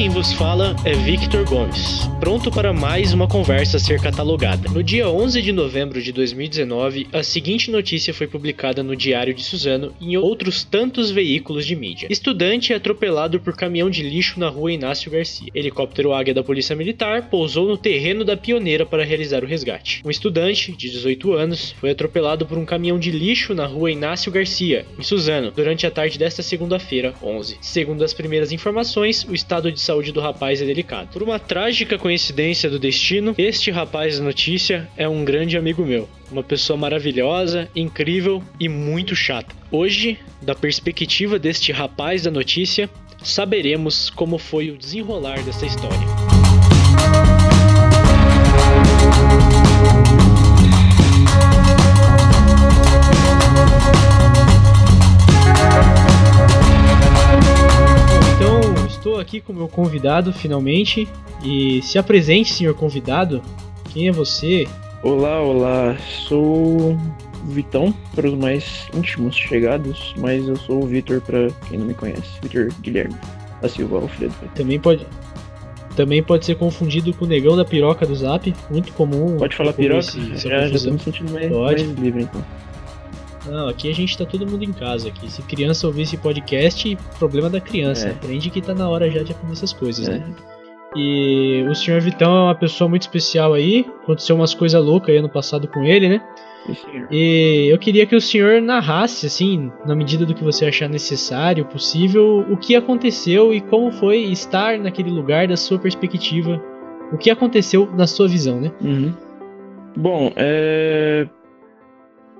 quem vos fala é Victor Gomes, pronto para mais uma conversa a ser catalogada. No dia 11 de novembro de 2019, a seguinte notícia foi publicada no Diário de Suzano e em outros tantos veículos de mídia. Estudante é atropelado por caminhão de lixo na rua Inácio Garcia. Helicóptero Águia da Polícia Militar pousou no terreno da pioneira para realizar o resgate. Um estudante, de 18 anos, foi atropelado por um caminhão de lixo na rua Inácio Garcia, em Suzano, durante a tarde desta segunda-feira, 11. Segundo as primeiras informações, o estado de saúde do rapaz é delicado. Por uma trágica coincidência do destino, este rapaz da notícia é um grande amigo meu. Uma pessoa maravilhosa, incrível e muito chata. Hoje, da perspectiva deste rapaz da notícia, saberemos como foi o desenrolar dessa história. Então, estou aqui com o meu convidado finalmente. E se apresente, senhor convidado. Quem é você? Olá, olá. Sou o Vitão para os mais íntimos chegados, mas eu sou o Vitor para quem não me conhece. Vitor Guilherme da Silva Alfredo. Também pode, também pode ser confundido com o negão da piroca do Zap, muito comum. Pode falar piroca? esse- essa já, já confusão. tô me sentindo mais, Pode. mais livre então. Não, aqui a gente tá todo mundo em casa aqui. Se criança ouvir esse podcast, problema da criança. É. Aprende que tá na hora já de aprender essas coisas, É. né? E o senhor Vitão é uma pessoa muito especial aí. Aconteceu umas coisas loucas aí ano passado com ele, né? E eu queria que o senhor narrasse, assim, na medida do que você achar necessário, possível, o que aconteceu e como foi estar naquele lugar da sua perspectiva. O que aconteceu na sua visão, né? Uhum. Bom, é...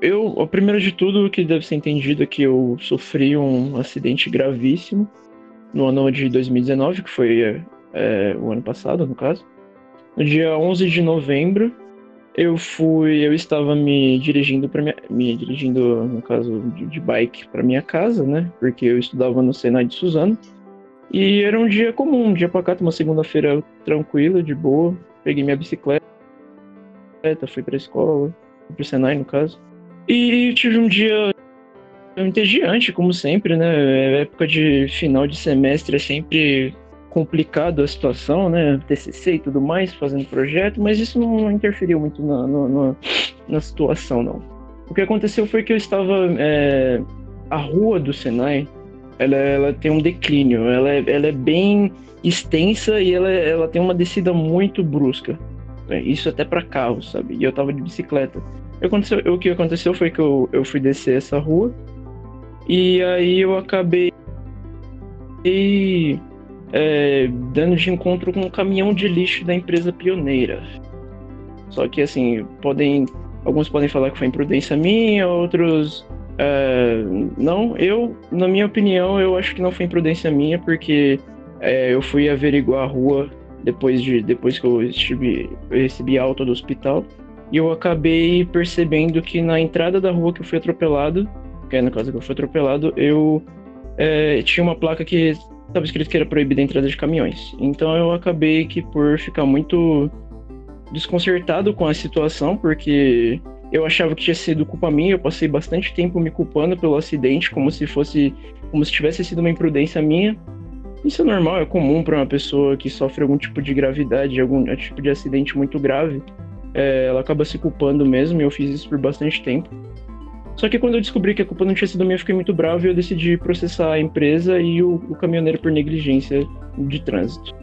eu, o primeiro de tudo o que deve ser entendido é que eu sofri um acidente gravíssimo no ano de 2019, que foi é, o ano passado, no caso. No dia 11 de novembro, eu fui, eu estava me dirigindo para me dirigindo no caso de, de bike para minha casa, né? Porque eu estudava no Senai de Suzano. E era um dia comum, um dia pacato, uma segunda-feira tranquila, de boa. Peguei minha bicicleta fui pra escola, fui pro Senai no caso. E tive um dia entediante, como sempre, né? Época de final de semestre é sempre complicado a situação, né? TCC e tudo mais, fazendo projeto, mas isso não interferiu muito na, na, na- situação, não. O que aconteceu foi que eu estava. é, a rua do Senai, ela, ela tem um declínio, ela é, ela é bem extensa e ela, ela tem uma descida muito brusca. É, Isso até para carro, sabe? E eu tava de bicicleta. O que aconteceu, o que aconteceu foi que eu, eu fui descer essa rua e aí eu acabei é, dando de encontro com um caminhão de lixo da empresa pioneira. Só que assim, podem. Alguns podem falar que foi imprudência minha, outros. é, não, eu, na minha opinião, eu acho que não foi imprudência minha, porque é, eu fui averiguar a rua depois de depois que eu estive eu recebi alta do hospital e eu acabei percebendo que na entrada da rua que eu fui atropelado que é no caso que eu fui atropelado eu é, tinha uma placa que estava escrito que era proibida a entrada de caminhões então eu acabei que por ficar muito desconcertado com a situação porque eu achava que tinha sido culpa minha eu passei bastante tempo me culpando pelo acidente como se fosse como se tivesse sido uma imprudência minha isso é normal, é comum para uma pessoa que sofre algum tipo de gravidade, algum tipo de acidente muito grave. É, ela acaba se culpando mesmo, e eu fiz isso por bastante tempo. Só que quando eu descobri que a culpa não tinha sido minha, eu fiquei muito bravo e eu decidi processar a empresa e o, o caminhoneiro por negligência de trânsito.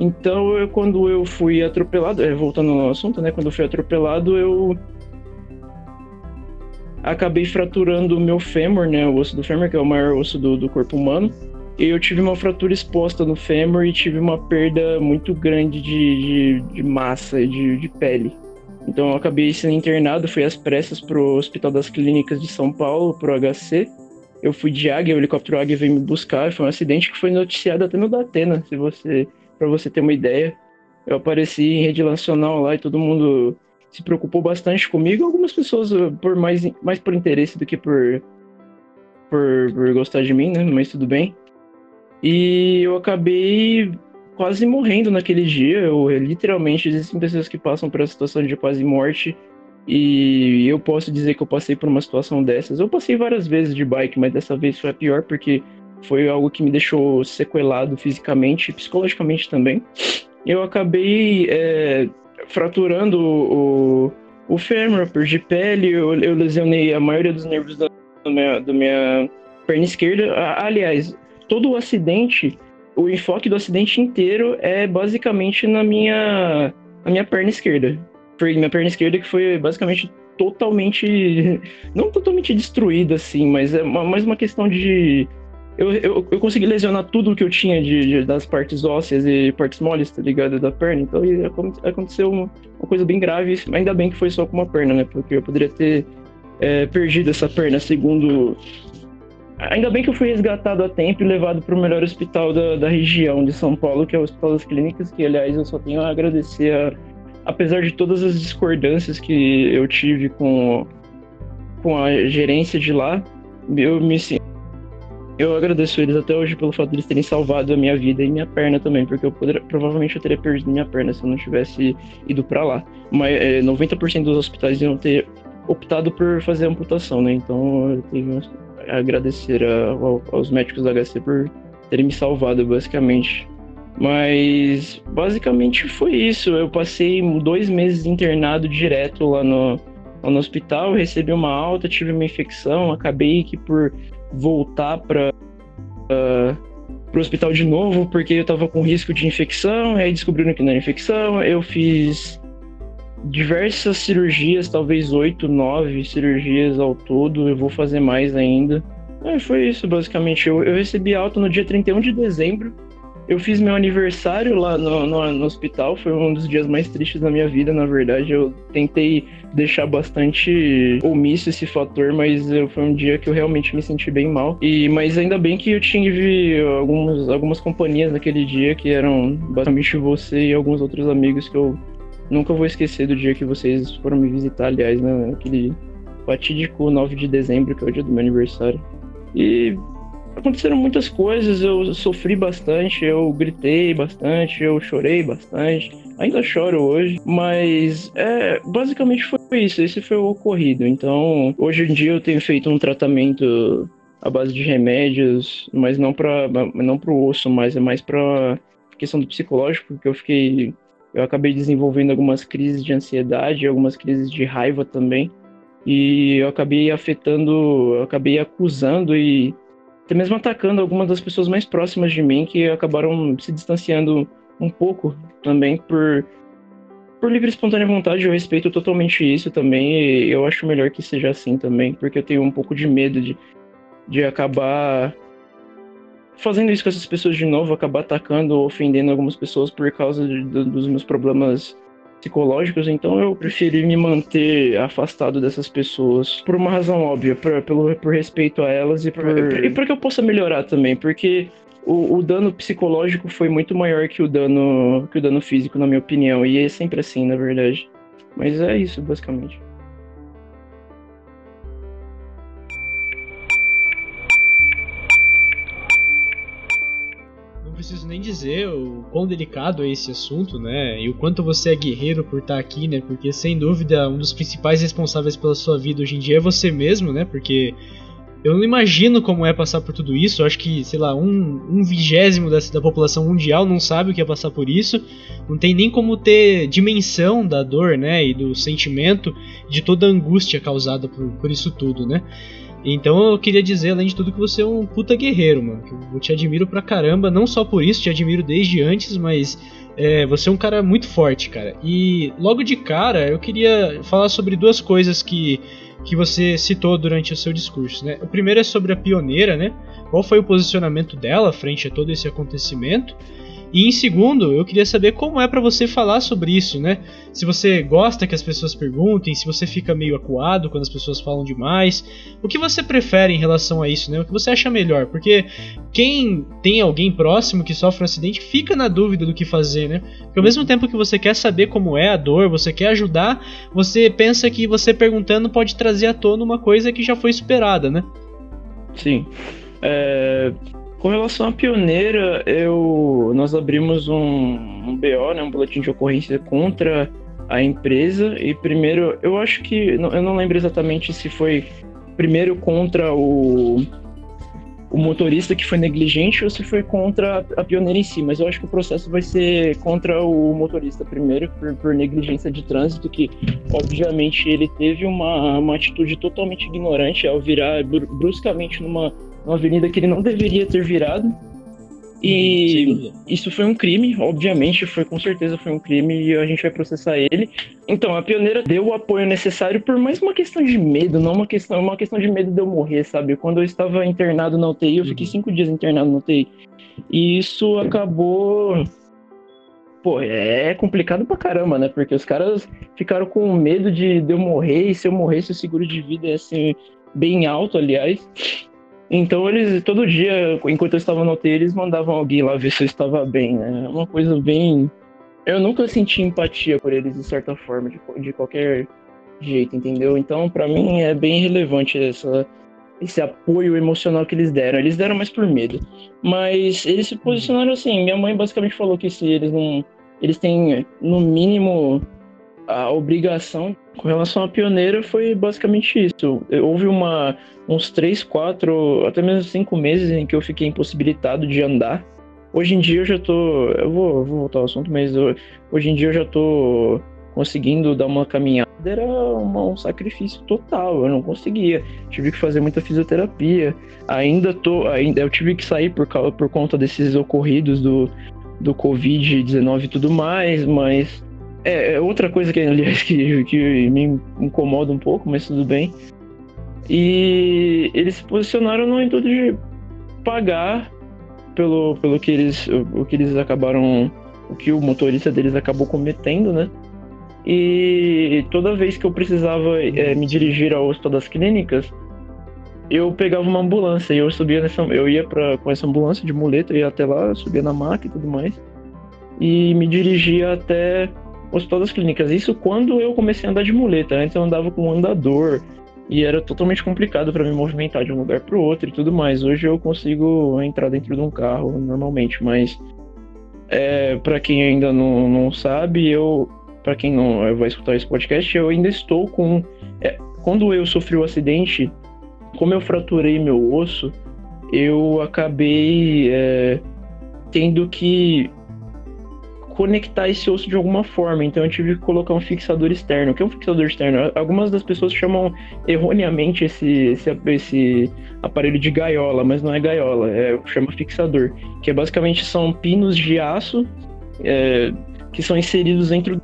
Então, eu, quando eu fui atropelado, é, voltando ao assunto, né? Quando eu fui atropelado, eu acabei fraturando o meu fêmur, né? O osso do fêmur, que é o maior osso do, do corpo humano. Eu tive uma fratura exposta no fêmur e tive uma perda muito grande de, de, de massa e de, de pele. Então eu acabei sendo internado, fui às pressas pro Hospital das Clínicas de São Paulo, pro HC. Eu fui de águia, o helicóptero águia veio me buscar. Foi um acidente que foi noticiado até no Datena, se você, para você ter uma ideia. Eu apareci em rede nacional lá e todo mundo se preocupou bastante comigo. Algumas pessoas eh, por mais, mais por interesse do que por, por, por gostar de mim, né? Mas tudo bem. E eu acabei quase morrendo naquele dia. Eu literalmente existem pessoas que passam por essa situação de quase morte. E eu posso dizer que eu passei por uma situação dessas. Eu passei várias vezes de bike, mas dessa vez foi a pior porque foi algo que me deixou sequelado fisicamente e psicologicamente também. Eu acabei é, fraturando o, o fêmur, perdi pele, eu, eu lesionei a maioria dos nervos da, da, minha, da minha perna esquerda. Aliás, todo o acidente, o enfoque do acidente inteiro é basicamente na minha, na minha perna esquerda. Foi minha perna esquerda que foi basicamente totalmente. Não totalmente destruída, assim, mas é mais uma questão de eu, eu, eu consegui lesionar tudo que eu tinha de, de, das partes ósseas e partes moles, tá ligado? Da perna. Então aconteceu uma, uma, coisa bem grave. Ainda bem que foi só com uma perna, né? Porque eu poderia ter é, perdido essa perna, segundo. Ainda bem que eu fui resgatado a tempo e levado para o melhor hospital da, da região de São Paulo, que é o Hospital das Clínicas, que aliás eu só tenho a agradecer, a, apesar de todas as discordâncias que eu tive com, com a gerência de lá, eu me eu agradeço eles até hoje pelo fato de eles terem salvado a minha vida e minha perna também, porque eu poderia, provavelmente eu teria perdido minha perna se eu não tivesse ido para lá. Mas é, 90% dos hospitais iam ter optado por fazer amputação, né? Então eu tenho agradecer a, aos médicos da HC por terem me salvado, basicamente. Mas basicamente foi isso. Eu passei dois meses internado direto lá no, lá no hospital, recebi uma alta, tive uma infecção, acabei que por voltar para uh, o hospital de novo porque eu estava com risco de infecção, aí descobriram que não era infecção, eu fiz diversas cirurgias, talvez oito, nove cirurgias ao todo, eu vou fazer mais ainda. É, foi isso, basicamente. Eu, eu recebi alta no dia 31 de dezembro eu fiz meu aniversário lá no, no, no, hospital, foi um dos dias mais tristes da minha vida, na verdade. Eu tentei deixar bastante omisso esse fator, mas eu, foi um dia que eu realmente me senti bem mal. E Mas ainda bem que eu tive alguns, algumas companhias naquele dia, que eram basicamente você e alguns outros amigos que eu nunca vou esquecer do dia que vocês foram me visitar, aliás, né? Aquele fatídico 9 de dezembro, que é o dia do meu aniversário. E aconteceram muitas coisas, eu sofri bastante, eu gritei bastante, eu chorei bastante, ainda choro hoje, mas é, basicamente foi isso, esse foi o ocorrido. Então, hoje em dia eu tenho feito um tratamento à base de remédios, mas não para não o osso, mas é mais para questão do psicológico, porque eu fiquei eu acabei desenvolvendo algumas crises de ansiedade, algumas crises de raiva também. E eu acabei afetando, eu acabei acusando e até mesmo atacando algumas das pessoas mais próximas de mim que acabaram se distanciando um pouco também por por livre e espontânea vontade, eu respeito totalmente isso também e eu acho melhor que seja assim também, porque eu tenho um pouco de medo de, de acabar fazendo isso com essas pessoas de novo, acabar atacando ou ofendendo algumas pessoas por causa de, de, dos meus problemas psicológicos, então eu preferi me manter afastado dessas pessoas por uma razão óbvia, por, pelo, por respeito a elas e por, e para que eu possa melhorar também, porque o, o, dano psicológico foi muito maior que o dano que o dano físico, na minha opinião, e é sempre assim, na verdade. Mas é isso, basicamente. Dizer o quão delicado é esse assunto, né? E o quanto você é guerreiro por estar aqui, né? Porque sem dúvida um dos principais responsáveis pela sua vida hoje em dia é você mesmo, né? Porque eu não imagino como é passar por tudo isso. Eu acho que, sei lá, um, um vigésimo da, da população mundial não sabe o que é passar por isso. Não tem nem como ter dimensão da dor, né? E do sentimento, de toda a angústia causada por, por isso tudo, né? Então eu queria dizer, além de tudo, que você é um puta guerreiro, mano. eu te admiro pra caramba, não só por isso, te admiro desde antes, mas é, você é um cara muito forte, cara. E logo de cara, eu queria falar sobre duas coisas que, que você citou durante o seu discurso, né? O primeiro é sobre a pioneira, né? Qual foi o posicionamento dela frente a todo esse acontecimento? E em segundo, eu queria saber como é para você falar sobre isso, né? Se você gosta que as pessoas perguntem, se você fica meio acuado quando as pessoas falam demais, o que você prefere em relação a isso, né? O que você acha melhor? Porque quem tem alguém próximo que sofre um acidente fica na dúvida do que fazer, né? Porque ao mesmo tempo que você quer saber como é a dor, você quer ajudar, você pensa que você perguntando pode trazer à tona uma coisa que já foi superada, né? Sim. É, com relação à pioneira, eu, nós abrimos um, um BO, né, um boletim de ocorrência contra a empresa. E primeiro, eu acho que. Eu não lembro exatamente se foi primeiro contra o, o motorista que foi negligente ou se foi contra a pioneira em si, mas eu acho que o processo vai ser contra o motorista primeiro, por, por negligência de trânsito, que obviamente ele teve uma, uma atitude totalmente ignorante ao virar bruscamente numa, numa avenida que ele não deveria ter virado e Sim. isso foi um crime, obviamente, foi com certeza foi um crime e a gente vai processar ele. Então, a pioneira deu o apoio necessário por mais uma questão de medo, não uma questão, uma questão de medo de eu morrer, sabe? Quando eu estava internado na UTI, eu fiquei uhum. cinco dias internado na UTI. E isso acabou. Pô, é complicado pra caramba, né? Porque os caras ficaram com medo de, de eu morrer, e se eu morresse, o seguro de vida ia ser bem alto, aliás. Então eles, todo dia, enquanto eu estava no hotel, eles mandavam alguém lá ver se eu estava bem, né? É uma coisa bem. Eu nunca senti empatia por eles, de certa forma, de, de qualquer jeito, entendeu? Então, para mim, é bem relevante essa, esse apoio emocional que eles deram. Eles deram mais por medo. Mas eles se posicionaram assim. Minha mãe basicamente falou que se eles não. Eles têm, no mínimo, a obrigação com relação à pioneira foi basicamente isso. Houve uma, uns três, quatro, até mesmo cinco meses em que eu fiquei impossibilitado de andar. Hoje em dia eu já tô. Eu vou, vou voltar ao assunto, mas eu, hoje em dia eu já tô conseguindo dar uma caminhada. Era uma, um sacrifício total, eu não conseguia. Tive que fazer muita fisioterapia. Ainda tô. Ainda, eu tive que sair por, por conta desses ocorridos do, do Covid-19 e tudo mais, mas é, é, outra coisa que, aliás, que, que me incomoda um pouco, mas tudo bem. E eles se posicionaram no intuito de pagar pelo, pelo que eles, o que eles acabaram, o que o motorista deles acabou cometendo, né? E toda vez que eu precisava é, me dirigir ao hospital das clínicas, eu pegava uma ambulância e eu subia nessa, eu ia para com essa ambulância de muleta, ia até lá, subia na maca e tudo mais, e me dirigia até Hospital das Clínicas. Isso quando eu comecei a andar de muleta. Antes eu andava com um andador e era totalmente complicado para me movimentar de um lugar para o outro e tudo mais. Hoje eu consigo entrar dentro de um carro normalmente, mas é, para quem ainda não, não sabe, eu para quem não vai escutar esse podcast, eu ainda estou com é, quando eu sofri o um acidente, como eu fraturei meu osso, eu acabei é, tendo que conectar esse osso de alguma forma. Então eu tive que colocar um fixador externo. O que é um fixador externo? Algumas das pessoas chamam erroneamente esse, esse, esse aparelho de gaiola, mas não é gaiola, é chama fixador, que é basicamente são pinos de aço é, que são inseridos dentro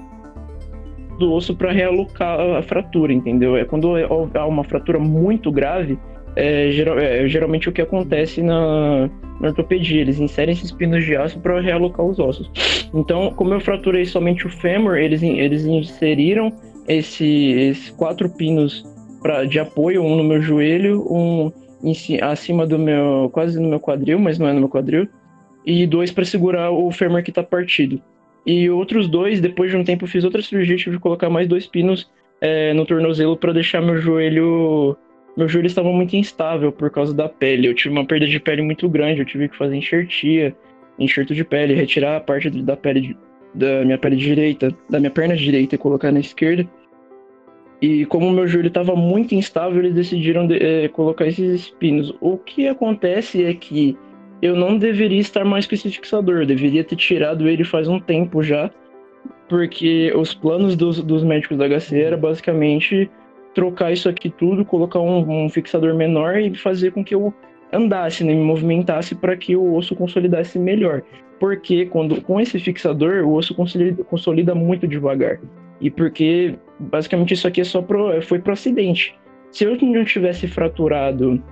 do osso para realocar a fratura, entendeu? É quando há uma fratura muito grave, é, geral, é, geralmente o que acontece na, na, ortopedia. Eles inserem esses pinos de aço para realocar os ossos. Então, como eu fraturei somente o fêmur, eles, eles inseriram esse, esses quatro pinos pra, de apoio, um no meu joelho, um em, acima do meu, quase no meu quadril, mas não é no meu quadril, e dois para segurar o fêmur que está partido. E outros dois, depois de um tempo, eu fiz outra cirurgia, tive que colocar mais dois pinos é, no tornozelo para deixar meu joelho meu joelho estava muito instável por causa da pele. Eu tive uma perda de pele muito grande, eu tive que fazer enxertia, enxerto de pele, retirar a parte da pele de, da minha pele direita, da minha perna direita e colocar na esquerda. E como meu joelho estava muito instável, eles decidiram de, é, colocar esses espinos. O que acontece é que eu não deveria estar mais com esse fixador, eu deveria ter tirado ele faz um tempo já, porque os planos dos, dos médicos da HC era basicamente trocar isso aqui tudo, colocar um, um fixador menor e fazer com que eu andasse, né, me movimentasse para que o osso consolidasse melhor. Porque quando com esse fixador o osso consolida, consolida muito devagar. E porque basicamente isso aqui é só pro, foi pro acidente. Se eu não tivesse fraturado,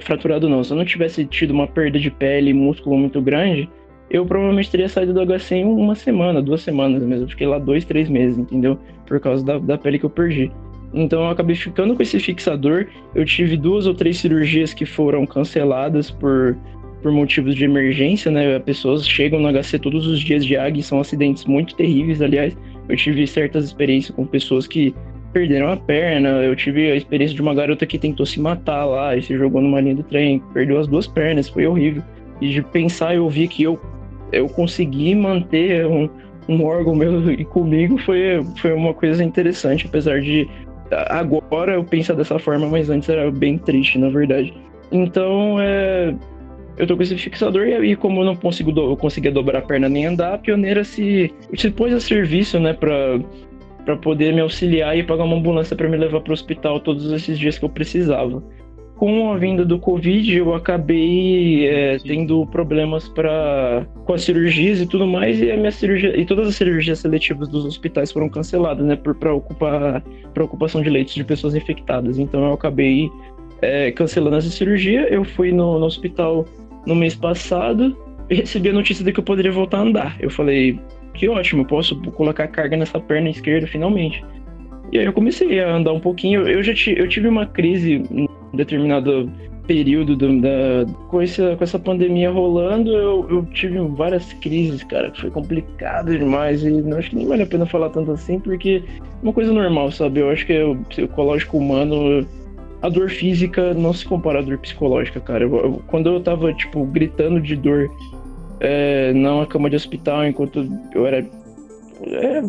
fraturado não, se eu não tivesse tido uma perda de pele e músculo muito grande, eu provavelmente teria saído do HC em uma semana, duas semanas mesmo. Eu fiquei lá dois, três meses, entendeu? Por causa da, da pele que eu perdi. Então eu acabei ficando com esse fixador. Eu tive duas ou três cirurgias que foram canceladas por, por motivos de emergência, né? Pessoas chegam no HC todos os dias de água e são acidentes muito terríveis, aliás. Eu tive certas experiências com pessoas que perderam a perna. Eu tive a experiência de uma garota que tentou se matar lá e se jogou numa linha do trem, perdeu as duas pernas, foi horrível. E de pensar, eu vi que eu, eu consegui manter um, um órgão meu e comigo foi, foi uma coisa interessante, apesar de Agora eu penso dessa forma, mas antes era bem triste, na verdade. Então, é, eu tô com esse fixador e aí, como eu não consigo do, eu conseguia dobrar a perna nem andar, a pioneira se, se pôs a serviço, né, pra, pra poder me auxiliar e pagar uma ambulância para me levar pro hospital todos esses dias que eu precisava. Com a vinda do Covid, eu acabei é, tendo problemas para com as cirurgias e tudo mais, e a minha cirurgia e todas as cirurgias seletivas dos hospitais foram canceladas, né, por preocupar preocupação de leitos de pessoas infectadas. Então eu acabei é, cancelando essa cirurgia. Eu fui no, no hospital no mês passado e recebi a notícia de que eu poderia voltar a andar. Eu falei, que ótimo, eu posso colocar carga nessa perna esquerda finalmente. E aí eu comecei a andar um pouquinho. Eu já eu tive uma crise determinado período do, da, com, essa, com essa pandemia rolando, eu, eu tive várias crises, cara, que foi complicado demais. E não acho que nem vale a pena falar tanto assim, porque é uma coisa normal, sabe? Eu acho que é o psicológico humano a dor física não se compara à dor psicológica, cara. Eu, eu, quando eu tava, tipo, gritando de dor é, na cama de hospital enquanto eu era. É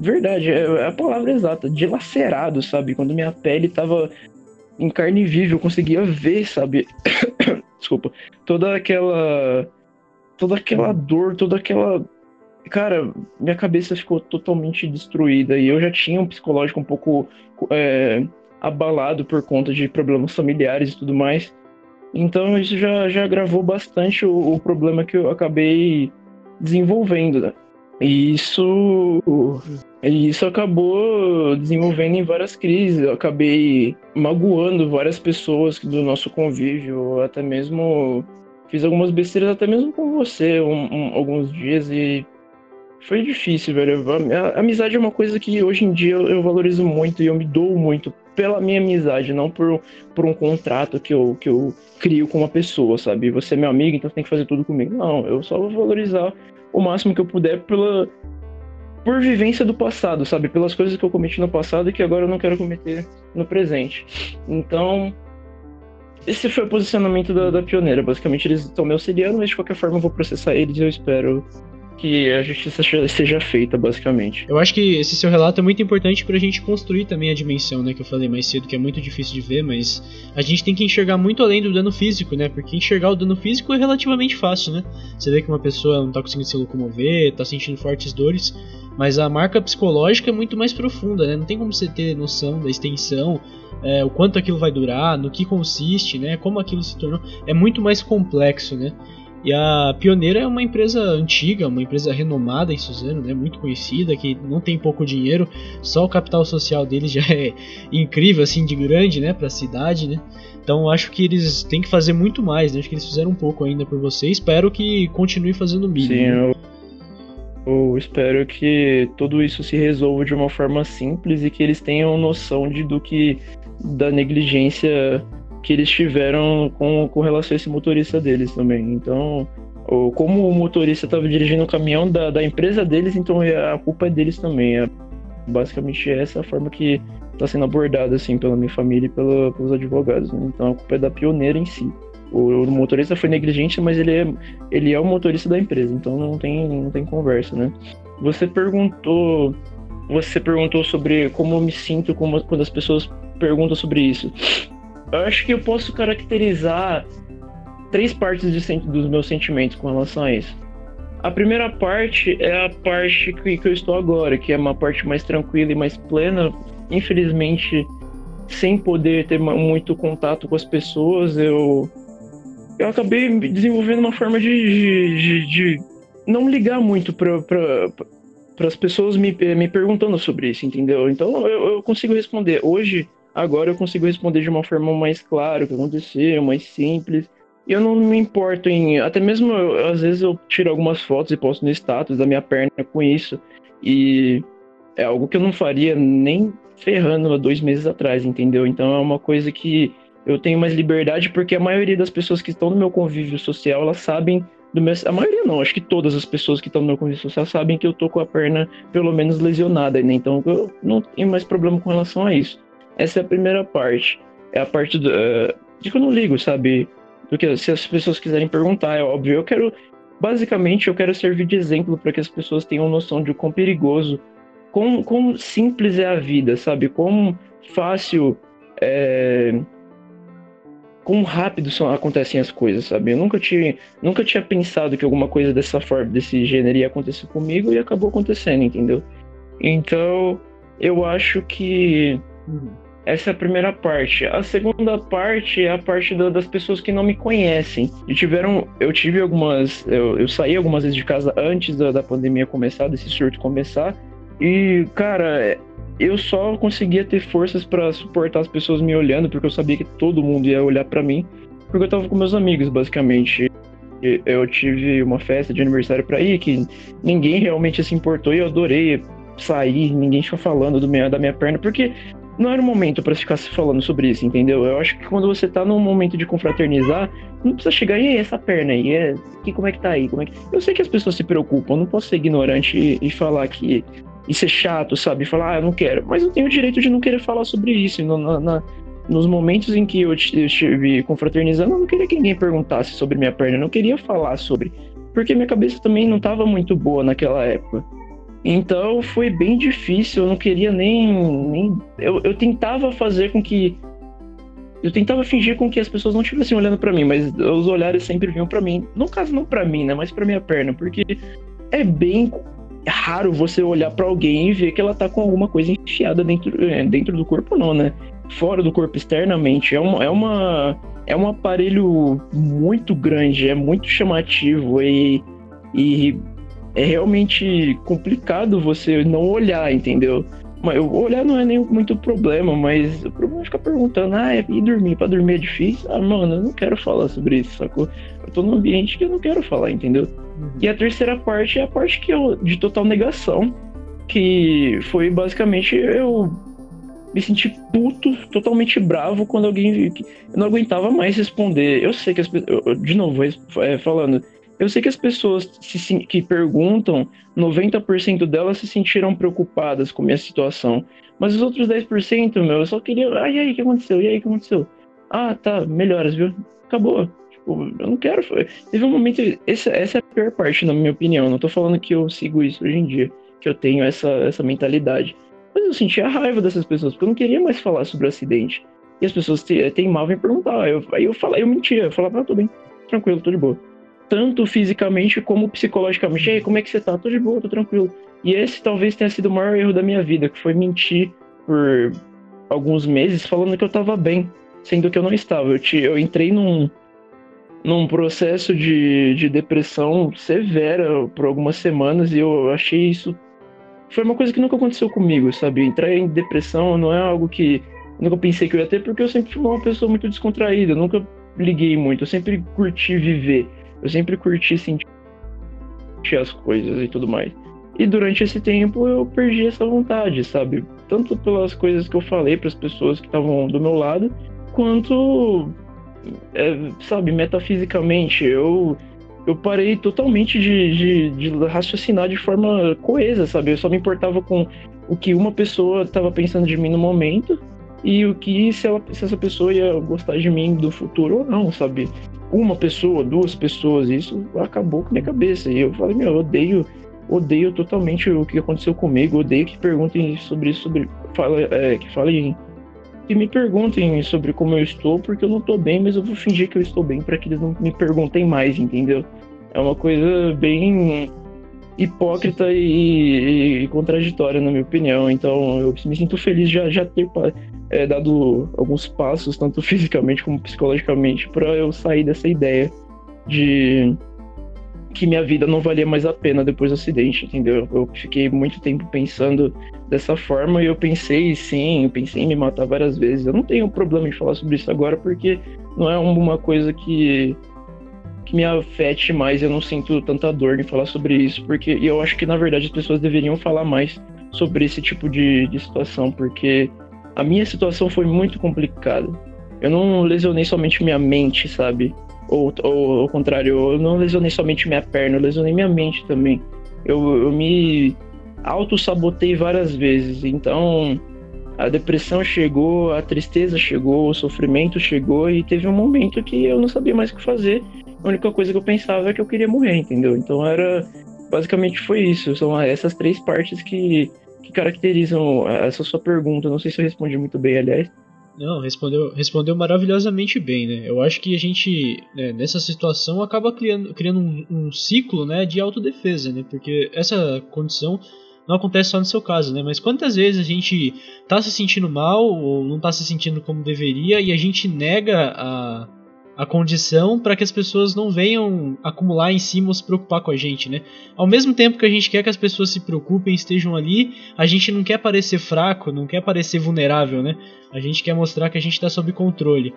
verdade, é a palavra exata, dilacerado, sabe? Quando minha pele tava em carne viva, eu conseguia ver, sabe? Desculpa. Toda aquela. Toda aquela dor, toda aquela. Cara, minha cabeça ficou totalmente destruída e eu já tinha um psicológico um pouco. É, abalado por conta de problemas familiares e tudo mais. Então isso já, já agravou bastante o, o problema que eu acabei desenvolvendo. Né? E isso, isso acabou desenvolvendo em várias crises. Eu acabei magoando várias pessoas do nosso convívio, até mesmo fiz algumas besteiras até mesmo com você um, um, alguns dias e foi difícil, velho. A amizade é uma coisa que hoje em dia eu valorizo muito e eu me dou muito pela minha amizade, não por, por um contrato que eu, que eu crio com uma pessoa, sabe? Você é meu amigo, então você tem que fazer tudo comigo. Não, eu só vou valorizar o máximo que eu puder pela por vivência do passado, sabe? Pelas coisas que eu cometi no passado e que agora eu não quero cometer no presente. Então, esse foi o posicionamento da, da pioneira. Basicamente, eles estão me auxiliando, mas de qualquer forma eu vou processar eles e eu espero que a justiça seja feita, basicamente. Eu acho que esse seu relato é muito importante pra gente construir também a dimensão, né, que eu falei mais cedo, que é muito difícil de ver, mas a gente tem que enxergar muito além do dano físico, né, porque enxergar o dano físico é relativamente fácil, né? Você vê que uma pessoa não tá conseguindo se locomover, tá sentindo fortes dores, mas a marca psicológica é muito mais profunda, né? Não tem como você ter noção da extensão, é, o quanto aquilo vai durar, no que consiste, né? Como aquilo se tornou. É muito mais complexo, né? E a Pioneira é uma empresa antiga, uma empresa renomada em Suzano, né, muito conhecida, que não tem pouco dinheiro, só o capital social deles já é incrível, assim, de grande, né, para a cidade, né. Então acho que eles têm que fazer muito mais, né, acho que eles fizeram um pouco ainda por você, espero que continue fazendo o mínimo. Sim, eu, eu espero que tudo isso se resolva de uma forma simples e que eles tenham noção de do que da negligência que eles tiveram com, com relação a esse motorista deles também. Então, como o motorista estava dirigindo o caminhão da, da empresa deles, então é, a culpa é deles também. É basicamente essa a forma que está sendo abordada assim pela minha família e pela, pelos advogados. Né? Então a culpa é da pioneira em si. O, o, motorista foi negligente, mas ele é, ele é o motorista da empresa, então não tem, não tem conversa, né? Você perguntou, você perguntou sobre como eu me sinto como, quando as pessoas perguntam sobre isso. Eu acho que eu posso caracterizar três partes de, dos meus sentimentos com relação a isso. A primeira parte é a parte que, que eu estou agora, que é uma parte mais tranquila e mais plena. Infelizmente, sem poder ter muito contato com as pessoas, eu, eu acabei desenvolvendo uma forma de, de, de, de não ligar muito para as pessoas me, me perguntando sobre isso, entendeu? Então eu, eu consigo responder. Hoje, Agora eu consigo responder de uma forma mais clara o que aconteceu, mais simples. E eu não me importo em. Até mesmo, eu, às vezes, eu tiro algumas fotos e posto no status da minha perna com isso. E é algo que eu não faria nem ferrando há dois meses atrás, entendeu? Então é uma coisa que eu tenho mais liberdade porque a maioria das pessoas que estão no meu convívio social, elas sabem do meu... A maioria não, acho que todas as pessoas que estão no meu convívio social sabem que eu tô com a perna pelo menos lesionada, né? Então eu não tenho mais problema com relação a isso. Essa é a primeira parte. É a parte do, uh, de que eu não ligo, sabe? Porque se as pessoas quiserem perguntar, é óbvio. Eu quero, basicamente, eu quero servir de exemplo para que as pessoas tenham noção de quão perigoso, quão, quão simples é a vida, sabe? Quão fácil é, quão rápido são, acontecem as coisas, sabe? Eu nunca tinha, nunca tinha pensado que alguma coisa dessa forma, desse gênero ia acontecer comigo e acabou acontecendo, entendeu? Então, eu acho que essa é a primeira parte. A segunda parte é a parte do, das pessoas que não me conhecem. E tiveram, eu tive algumas, eu, eu saí algumas vezes de casa antes da, da pandemia começar, desse surto começar. E, cara, eu só conseguia ter forças para suportar as pessoas me olhando, porque eu sabia que todo mundo ia olhar para mim, porque eu tava com meus amigos, basicamente. Eu tive uma festa de aniversário para ir que ninguém realmente se importou e eu adorei sair, ninguém ficou falando do minha, da minha perna, porque não era o momento para ficar se falando sobre isso, entendeu? Eu acho que quando você tá num momento de confraternizar, não precisa chegar, e aí, essa perna aí, é, que, como é que tá aí? Como é que... Eu sei que as pessoas se preocupam, não posso ser ignorante e, e falar que isso é chato, sabe? Falar, ah, eu não quero. Mas eu tenho o direito de não querer falar sobre isso. Na, na, nos momentos em que eu estive confraternizando, eu não queria que ninguém perguntasse sobre minha perna, eu não queria falar sobre. Porque minha cabeça também não estava muito boa naquela época. Então foi bem difícil, eu não queria nem. nem eu, eu tentava fazer com que. Eu tentava fingir com que as pessoas não estivessem olhando para mim, mas os olhares sempre vinham para mim. No caso, não para mim, né? Mas para minha perna, porque é bem raro você olhar para alguém e ver que ela tá com alguma coisa enfiada dentro, é, dentro do corpo, não, né? Fora do corpo, externamente. É, uma, é, uma, é um aparelho muito grande, é muito chamativo e, e é realmente complicado você não olhar, entendeu? Mas olhar não é nem muito problema, mas o problema é ficar perguntando, ah, e dormir? Pra dormir é difícil? Ah, mano, eu não quero falar sobre isso, sacou? Eu tô num ambiente que eu não quero falar, entendeu? Uhum. E a terceira parte é a parte que eu, de total negação, que foi basicamente eu me senti puto, totalmente bravo quando alguém. Eu não aguentava mais responder. Eu sei que as pessoas. De novo, é, falando. Eu sei que as pessoas se, que perguntam, 90% delas se sentiram preocupadas com minha situação. Mas os outros 10%, meu, eu só queria. Ah, e aí, o que aconteceu? E aí, o que aconteceu? Ah, tá, melhoras, viu? Acabou. Tipo, eu não quero. Teve um momento. Essa, essa é a pior parte, na minha opinião. Não tô falando que eu sigo isso hoje em dia, que eu tenho essa, essa mentalidade. Mas eu sentia a raiva dessas pessoas, porque eu não queria mais falar sobre o acidente. E as pessoas teimavam em perguntar. Eu, aí eu falava, eu mentia, eu falava, ah, tô bem, tranquilo, tô de boa. Tanto fisicamente como psicologicamente. Ei, como é que você tá? Tô de boa, tô tranquilo. E esse talvez tenha sido o maior erro da minha vida, que foi mentir por alguns meses falando que eu tava bem, sendo que eu não estava. Eu, te, eu entrei num, num processo de, de depressão severa por algumas semanas e eu achei isso. Foi uma coisa que nunca aconteceu comigo, sabe? Entrar em depressão não é algo que nunca pensei que eu ia ter, porque eu sempre fui uma pessoa muito descontraída, nunca liguei muito, eu sempre curti viver, eu sempre curti sentir as coisas e tudo mais. E durante esse tempo eu perdi essa vontade, sabe? Tanto pelas coisas que eu falei para as pessoas que estavam do meu lado, quanto é, sabe, metafisicamente, eu, eu parei totalmente de, de, de, raciocinar de forma coesa, sabe? Eu só me importava com o que uma pessoa estava pensando de mim no momento e o que se, ela, se essa pessoa ia gostar de mim do futuro ou não, sabe? Uma pessoa, duas pessoas, isso acabou com minha cabeça. E eu falei, meu, eu odeio, odeio totalmente o que aconteceu comigo, odeio que perguntem sobre isso, sobre, fala, é, que falem que me perguntem sobre como eu estou, porque eu não estou bem, mas eu vou fingir que eu estou bem para que eles não me perguntem mais, entendeu? É uma coisa bem hipócrita e, e, contraditória, na minha opinião. Então, eu me sinto feliz já, já ter é, dado alguns passos, tanto fisicamente como psicologicamente, para eu sair dessa ideia de que minha vida não valia mais a pena depois do acidente, entendeu? Eu fiquei muito tempo pensando dessa forma e eu pensei, sim, eu pensei em me matar várias vezes. Eu não tenho problema em falar sobre isso agora porque não é uma coisa que que me afete mais, eu não sinto tanta dor em falar sobre isso, porque eu acho que na verdade as pessoas deveriam falar mais sobre esse tipo de, de situação, porque a minha situação foi muito complicada. Eu não lesionei somente minha mente, sabe? Ou, ou ao contrário, eu não lesionei somente minha perna, eu lesionei minha mente também. Eu, eu me auto-sabotei várias vezes. Então, a depressão chegou, a tristeza chegou, o sofrimento chegou e teve um momento que eu não sabia mais o que fazer. A única coisa que eu pensava é que eu queria morrer, entendeu? Então era basicamente foi isso. São essas três partes que, que caracterizam essa sua pergunta. Não sei se eu respondi muito bem, aliás. Não, respondeu, respondeu maravilhosamente bem, né? Eu acho que a gente, né, nessa situação, acaba criando, criando um, um, ciclo né, de autodefesa, né? Porque essa condição não acontece só no seu caso, né? Mas quantas vezes a gente tá se sentindo mal ou não tá se sentindo como deveria e a gente nega a, a condição para que as pessoas não venham acumular em cima ou se preocupar com a gente, né? Ao mesmo tempo que a gente quer que as pessoas se preocupem, estejam ali, a gente não quer parecer fraco, não quer parecer vulnerável, né? A gente quer mostrar que a gente está sob controle.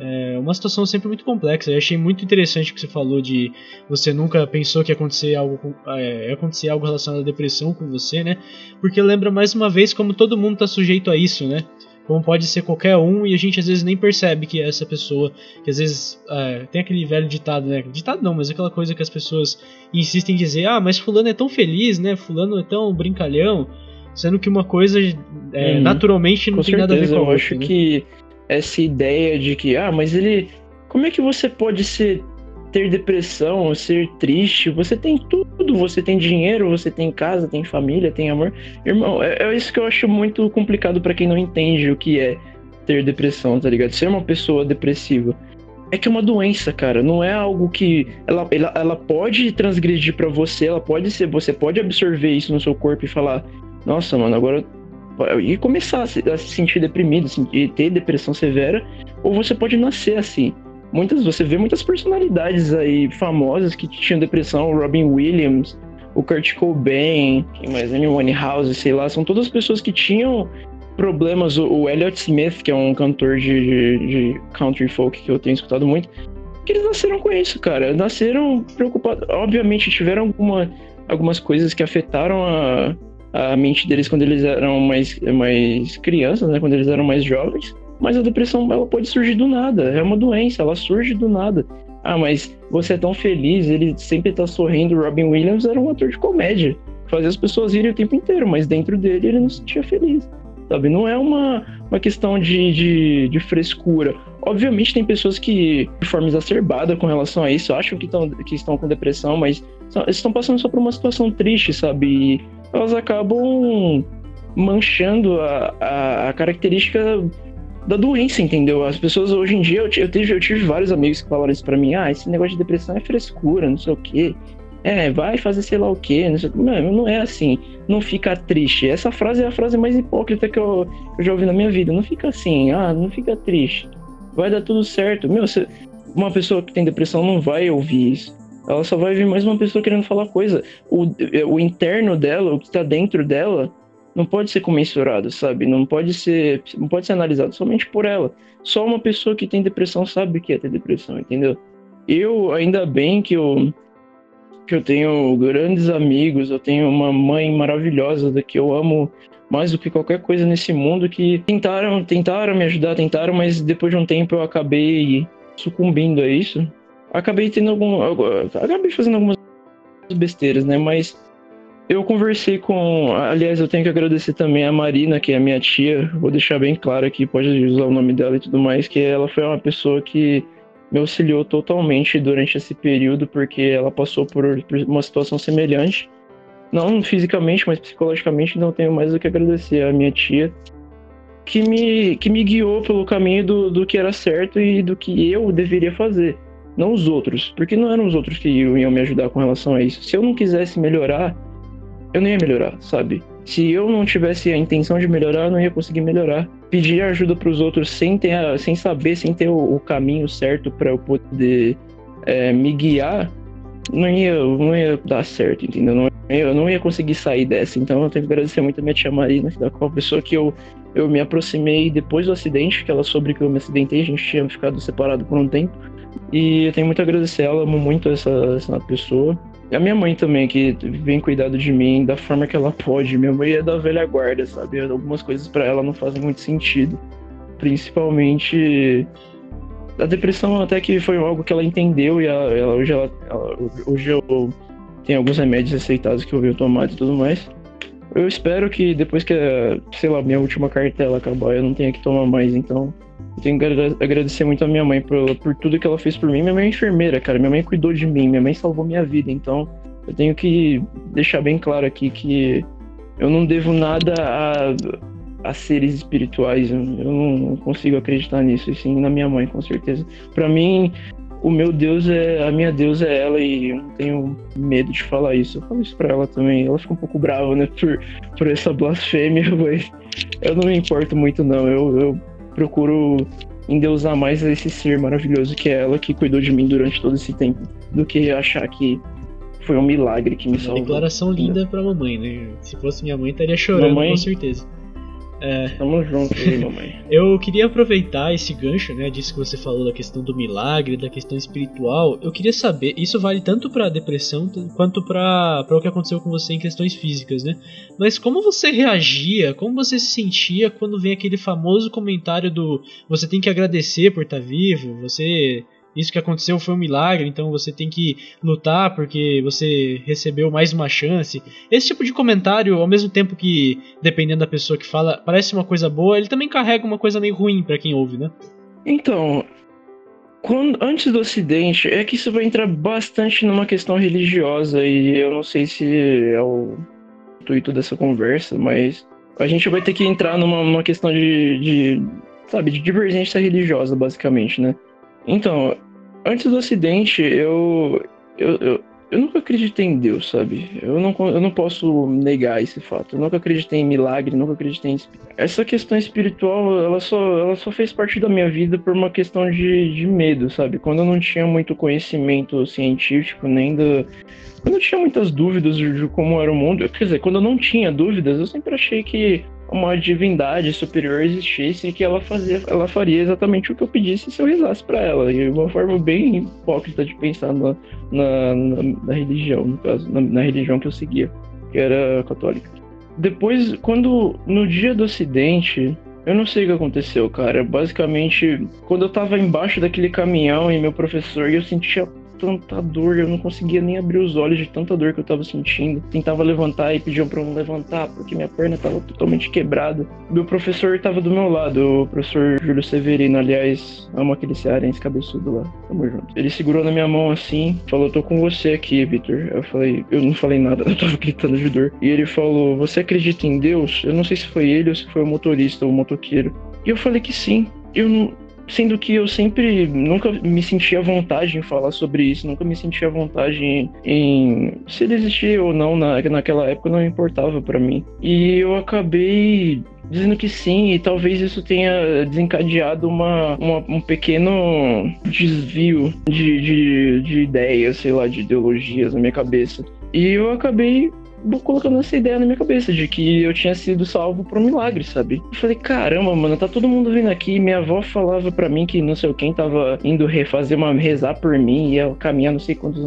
É uma situação sempre muito complexa. Eu achei muito interessante o que você falou de você nunca pensou que ia acontecer algo, é, acontecer algo relacionado à depressão com você, né? Porque lembra mais uma vez como todo mundo está sujeito a isso, né? Como pode ser qualquer um e a gente às vezes nem percebe que é essa pessoa, que às vezes é, tem aquele velho ditado, né? Ditado não, mas aquela coisa que as pessoas insistem em dizer, ah, mas fulano é tão feliz, né? Fulano é tão brincalhão, sendo que uma coisa é, uhum. naturalmente não tem certeza, nada a ver com a eu outra. Eu acho né? que essa ideia de que, ah, mas ele. Como é que você pode ser ter depressão, ser triste, você tem tudo, você tem dinheiro, você tem casa, tem família, tem amor. Irmão, é, é isso que eu acho muito complicado para quem não entende o que é ter depressão, tá ligado? Ser uma pessoa depressiva. É que é uma doença, cara. Não é algo que ela, ela, ela pode transgredir para você, ela pode ser, você pode absorver isso no seu corpo e falar, nossa, mano, agora e começar a se, sentir deprimido, e ter depressão severa, ou você pode nascer assim muitas você vê muitas personalidades aí famosas que tinham depressão, o Robin Williams, o Kurt Cobain, quem mais, Amy Winehouse, sei lá, são todas pessoas que tinham problemas. O, o Elliott Smith, que é um cantor de, de, de, country folk que eu tenho escutado muito, que eles nasceram com isso, cara. Nasceram preocupados. Obviamente tiveram alguma, algumas coisas que afetaram a, a mente deles quando eles eram mais, mais crianças, né? Quando eles eram mais jovens. Mas a depressão ela pode surgir do nada, é uma doença, ela surge do nada. Ah, mas você é tão feliz, ele sempre tá sorrindo. Robin Williams era um ator de comédia, fazia as pessoas rirem o tempo inteiro, mas dentro dele ele não se sentia feliz. Sabe? Não é uma, uma questão de, de, de frescura. Obviamente tem pessoas que, de forma exacerbada com relação a isso, acham que, tão, que estão com depressão, mas estão passando só por uma situação triste, sabe? E elas acabam manchando a, a, a característica da doença, entendeu? As pessoas hoje em dia, eu, eu, tive, eu tive vários amigos que falaram isso pra mim, ah, esse negócio de depressão é frescura, não sei o quê. É, vai fazer sei lá o quê, não sei Não, não é assim. Não fica triste. Essa frase é a frase mais hipócrita que eu, eu já ouvi na minha vida. Não fica assim, ah, não fica triste. Vai dar tudo certo. Meu, você, uma pessoa que tem depressão não vai ouvir isso. Ela só vai ouvir mais uma pessoa querendo falar coisa. O, o interno dela, o que tá dentro dela, não pode ser comensurado, sabe? Não pode ser, não pode ser analisado somente por ela. Só uma pessoa que tem depressão sabe o que é ter depressão, entendeu? Eu ainda bem que eu que eu tenho grandes amigos, eu tenho uma mãe maravilhosa que eu amo mais do que qualquer coisa nesse mundo que tentaram, tentaram me ajudar, tentaram, mas depois de um tempo eu acabei sucumbindo a isso. Acabei tendo algum, acabei fazendo algumas besteiras, né? Mas eu conversei com. Aliás, eu tenho que agradecer também a Marina, que é minha tia. Vou deixar bem claro aqui, pode usar o nome dela e tudo mais, que ela foi uma pessoa que me auxiliou totalmente durante esse período, porque ela passou por, uma situação semelhante. Não fisicamente, mas psicologicamente, não tenho mais do que agradecer a minha tia, que me, que me guiou pelo caminho do, do que era certo e do que eu deveria fazer. Não os outros, porque não eram os outros que iam me ajudar com relação a isso. Se eu não quisesse melhorar, eu não ia melhorar, sabe? Se eu não tivesse a intenção de melhorar, eu não ia conseguir melhorar. Pedir ajuda para os outros sem, ter, sem saber, sem ter o, o caminho certo para eu poder é, me guiar, não ia, não ia dar certo, entendeu? Não, eu não ia conseguir sair dessa. Então eu tenho que agradecer muito a minha tia Marina, que é uma pessoa que eu, eu me aproximei depois do acidente, que ela soube que eu me acidentei, a gente tinha ficado separado por um tempo. E eu tenho muito a agradecer ela, amo muito essa, essa pessoa. A minha mãe também, que vem cuidado de mim da forma que ela pode. Minha mãe é da velha guarda, sabe? Algumas coisas para ela não fazem muito sentido. Principalmente a depressão até que foi algo que ela entendeu e ela, hoje, ela, ela, hoje eu tenho alguns remédios aceitados que eu venho tomar e tudo mais. Eu espero que depois que, sei lá, minha última cartela acabar, eu não tenha que tomar mais, então tenho que agradecer muito a minha mãe por, por tudo que ela fez por mim. Minha mãe é enfermeira, cara. Minha mãe cuidou de mim, minha mãe salvou minha vida. Então, eu tenho que deixar bem claro aqui que eu não devo nada a, a seres espirituais. Eu, não consigo acreditar nisso, e sim na minha mãe, com certeza. Para mim, o meu Deus é. A minha Deus é ela e eu não tenho medo de falar isso. Eu falo isso pra ela também. Ela fica um pouco brava, né, por, por essa blasfêmia, mas eu não me importo muito, não. Eu, eu procuro endeusar mais esse ser maravilhoso que é ela que cuidou de mim durante todo esse tempo, do que achar que foi um milagre que me salvou. Uma declaração linda pra mamãe, né? Se fosse minha mãe, estaria chorando, mamãe, com certeza. É, Tamo junto aí, mamãe. eu queria aproveitar esse gancho, né, disso que você falou da questão do milagre, da questão espiritual. Eu queria saber, isso vale tanto para depressão quanto para o que aconteceu com você em questões físicas, né? Mas como você reagia, como você se sentia quando vem aquele famoso comentário do você tem que agradecer por estar tá vivo, você isso que aconteceu foi um milagre, então você tem que lutar porque você recebeu mais uma chance. Esse tipo de comentário, ao mesmo tempo que, dependendo da pessoa que fala, parece uma coisa boa, ele também carrega uma coisa meio ruim para quem ouve, né? Então, quando, antes do acidente, é que isso vai entrar bastante numa questão religiosa e eu não sei se é o intuito dessa conversa, mas a gente vai ter que entrar numa, numa questão de, de, sabe, de divergência religiosa, basicamente, né? Então, antes do acidente, eu, eu, eu, eu, nunca acreditei em Deus, sabe? Eu não, eu não posso negar esse fato. Eu nunca acreditei em milagre, nunca acreditei em. Essa questão espiritual, ela só, ela só fez parte da minha vida por uma questão de, de medo, sabe? Quando eu não tinha muito conhecimento científico, nem da. Quando eu tinha muitas dúvidas de como era o mundo, quer dizer, quando eu não tinha dúvidas, eu sempre achei que uma divindade superior existisse e que ela fazia, ela faria exatamente o que eu pedisse se eu rezasse para ela. E uma forma bem hipócrita de pensar na, na, na, na religião, no caso, na, na religião que eu seguia, que era católica. Depois, quando no dia do acidente, eu não sei o que aconteceu, cara. Basicamente, quando eu tava embaixo daquele caminhão e meu professor, eu sentia tanta dor, eu não conseguia nem abrir os olhos de tanta dor que eu tava sentindo. Tentava levantar e pediam pra eu não levantar, porque minha perna tava totalmente quebrada. Meu professor tava do meu lado, o professor Júlio Severino, aliás, amo aquele cearense cabeçudo lá. Tamo junto. Ele segurou na minha mão assim, falou: tô com você aqui, Victor. Eu falei, eu não falei nada, eu tava gritando de dor. E ele falou: Você acredita em Deus? Eu não sei se foi ele ou se foi o motorista ou o motoqueiro. E eu falei que sim. Eu não, Sendo que eu sempre nunca me sentia à vontade em falar sobre isso, nunca me sentia à vontade em, em se ele existia ou não na, naquela época não importava para mim. E eu acabei dizendo que sim, e talvez isso tenha desencadeado uma, uma um pequeno desvio de, de, de ideias, sei lá, de ideologias na minha cabeça. E eu acabei colocando essa ideia na minha cabeça de que eu tinha sido salvo por um milagre, sabe? Eu falei, caramba, mano, tá todo mundo vindo aqui. Minha avó falava para mim que não sei quem tava indo refazer uma rezar por mim, ia caminhar não sei quantos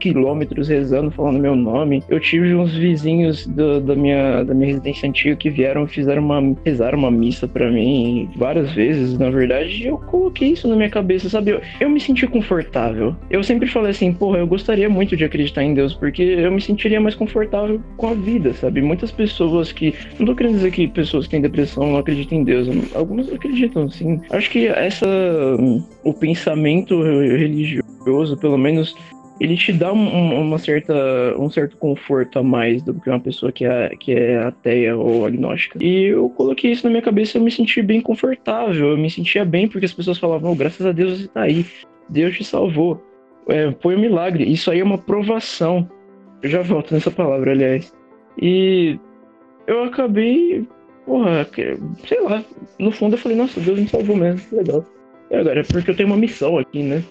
quilômetros rezando, falando meu nome. Eu tive uns vizinhos do, da, minha, da minha residência antiga que vieram fizeram uma, rezaram uma missa para mim várias vezes, na verdade. eu coloquei isso na minha cabeça, sabe? Eu, eu me senti confortável. Eu sempre falei assim, porra, eu gostaria muito de acreditar em Deus, porque eu me sentiria mais confortável com a vida, sabe? Muitas pessoas que. Não tô querendo dizer que pessoas que têm depressão não acreditam em Deus. Algumas acreditam, sim. Acho que essa. O pensamento religioso, pelo menos, ele te dá um, uma certa, um certo conforto a mais do que uma pessoa que é, que é ateia ou agnóstica. E eu coloquei isso na minha cabeça e eu me senti bem confortável. Eu me sentia bem porque as pessoas falavam: oh, graças a Deus você tá aí. Deus te salvou. É, foi um milagre. Isso aí é uma provação. Eu já volto nessa palavra, aliás. E eu acabei, porra, sei lá, no fundo eu falei, nossa, Deus me salvou mesmo, que legal. E agora, é porque eu tenho uma missão aqui, né?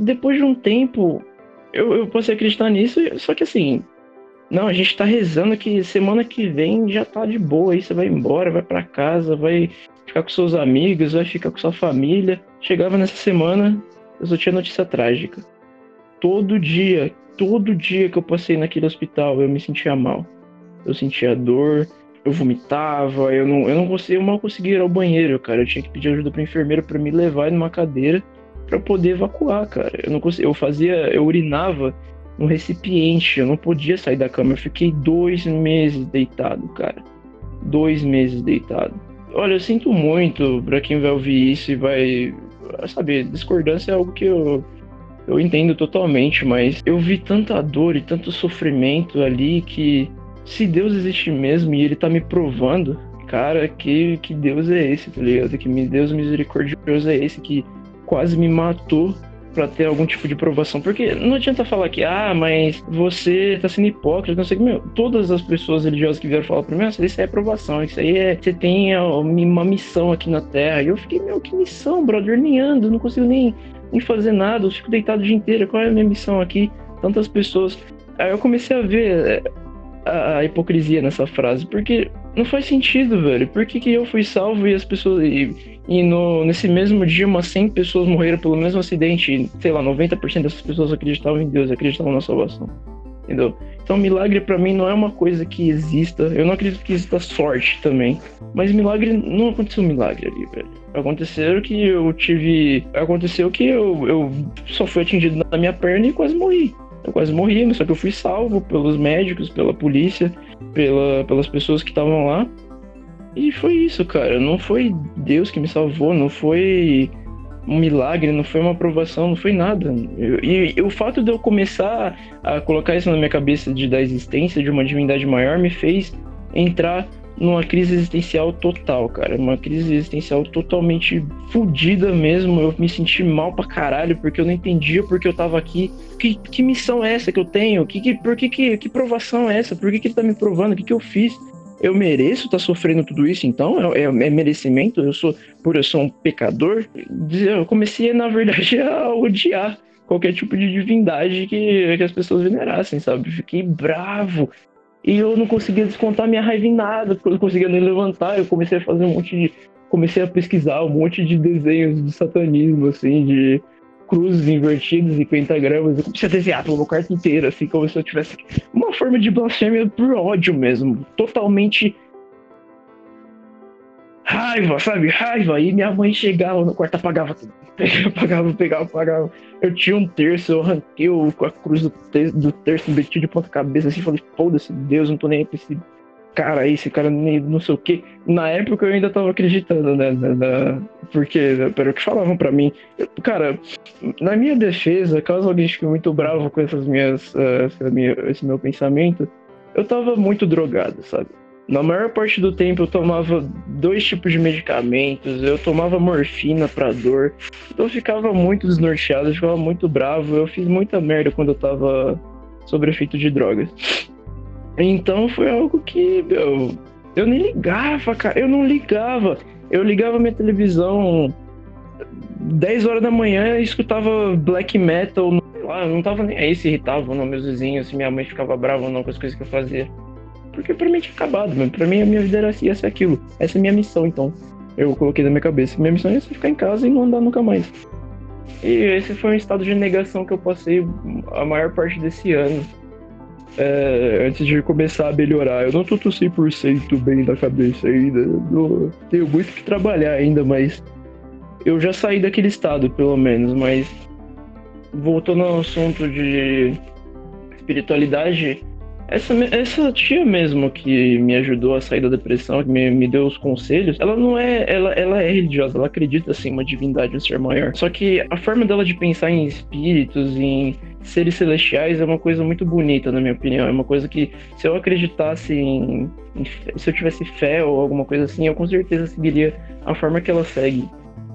Depois de um tempo, eu, eu posso acreditar nisso, só que assim, não, a gente tá rezando que semana que vem já tá de boa, aí você vai embora, vai para casa, vai ficar com seus amigos, vai ficar com sua família. Chegava nessa semana, eu só tinha notícia trágica. Todo dia todo dia que eu passei naquele hospital eu me sentia mal. Eu sentia dor, eu vomitava, eu não, eu não conseguia, eu mal conseguia ir ao banheiro, cara. Eu tinha que pedir ajuda pra enfermeira para me levar numa cadeira para poder evacuar, cara. Eu não conseguia, eu fazia, eu urinava no recipiente, eu não podia sair da cama. Eu fiquei dois meses deitado, cara. Dois meses deitado. Olha, eu sinto muito para quem vai ouvir isso e vai. Sabe, discordância é algo que eu eu entendo totalmente, mas eu vi tanta dor e tanto sofrimento ali que se Deus existe mesmo e ele tá me provando, cara, que, que Deus é esse, tá ligado? Que Deus misericordioso é esse que quase me matou para ter algum tipo de provação. Porque não adianta falar que, ah, mas você tá sendo hipócrita, não sei o que, meu, todas as pessoas religiosas que vieram falar pra mim, isso aí é provação, isso aí é, você tem uma missão aqui na Terra. E eu fiquei, meu, que missão, brother? Nem ando, não consigo nem, nem fazer nada, eu fico deitado o dia inteiro, qual é a minha missão aqui? Tantas pessoas. Aí eu comecei a ver é, a, a hipocrisia nessa frase, porque não faz sentido, velho. Por que, que eu fui salvo e as pessoas. E, e no, nesse mesmo dia, umas 100 pessoas morreram pelo mesmo acidente. E, sei lá, 90% dessas pessoas acreditavam em Deus, acreditavam na salvação. Entendeu? Então, milagre para mim não é uma coisa que exista. Eu não acredito que exista sorte também. Mas milagre, não aconteceu um milagre ali, velho. Aconteceu que eu tive. Aconteceu que eu, eu só fui atingido na minha perna e quase morri. Eu quase morri, só que eu fui salvo pelos médicos, pela polícia, pela, pelas pessoas que estavam lá. E foi isso, cara. Não foi Deus que me salvou, não foi um milagre, não foi uma aprovação, não foi nada. E, e, o fato de eu começar a colocar isso na minha cabeça de da existência de uma divindade maior me fez entrar numa crise existencial total, cara. Uma crise existencial totalmente fodida mesmo. Eu me senti mal pra caralho porque eu não entendia porque eu tava aqui. Que, que missão é essa que eu tenho? Que, que, por que, que, que provação é essa? Por que, que ele tá me provando? O que, que eu fiz? Eu mereço estar tá sofrendo tudo isso, então? É, é, é, merecimento? Eu sou, por eu sou um pecador? Eu comecei, na verdade, a odiar qualquer tipo de divindade que, que as pessoas venerassem, sabe? Fiquei bravo, e eu não conseguia descontar minha raiva em nada, porque eu não conseguia nem levantar. Eu comecei a fazer um monte de. Comecei a pesquisar um monte de desenhos de satanismo, assim, de cruzes invertidas e pentagramas. Eu comecei a desenhar pelo meu quarto inteiro, assim, como se eu tivesse uma forma de blasfêmia por ódio mesmo. Totalmente raiva, sabe? Raiva. E minha mãe chegava no quarto, apagava tudo. apagava, pegava, apagava. Eu tinha um terço, eu arranquei o, a cruz do, terço, do terço, meti de ponta cabeça assim, falei, foda-se, Deus, não tô nem aí pra esse cara aí, esse cara nem não sei o que. Na época eu ainda tava acreditando, né? Na, na, porque, pelo que falavam pra mim. Eu, cara, na minha defesa, caso alguém fique muito bravo com essas minhas, uh, essa minha, esse meu pensamento, eu tava muito drogado, sabe? Na maior parte do tempo eu tomava dois tipos de medicamentos, eu tomava morfina para dor, então eu ficava muito desnorteado, eu ficava muito bravo, eu fiz muita merda quando eu tava sob efeito de drogas. Então foi algo que, meu, eu nem ligava, cara, eu não ligava. Eu ligava minha televisão 10 horas da manhã e escutava black metal, lá, eu não tava nem aí se irritava não meus vizinhos, se minha mãe ficava brava ou não com as coisas que eu fazia. Porque pra mim tinha acabado, mano. Pra mim a minha vida era, ia ser aquilo. Essa é a minha missão, então. Eu coloquei na minha cabeça. Minha missão ser ficar em casa e não andar nunca mais. E esse foi um estado de negação que eu passei a maior parte desse ano. É, antes de começar a melhorar. Eu não tô 100% bem da cabeça ainda. Tenho muito que trabalhar ainda, mas eu já saí daquele estado, pelo menos. Mas voltando ao assunto de espiritualidade, essa, essa tia mesmo que me ajudou a sair da depressão, que me, me deu os conselhos, ela não é. Ela, ela é religiosa, ela acredita assim, uma divindade, um ser maior. Só que a forma dela de pensar em espíritos, em seres celestiais, é uma coisa muito bonita, na minha opinião. É uma coisa que, se eu acreditasse em, em. Se eu tivesse fé ou alguma coisa assim, eu com certeza seguiria a forma que ela segue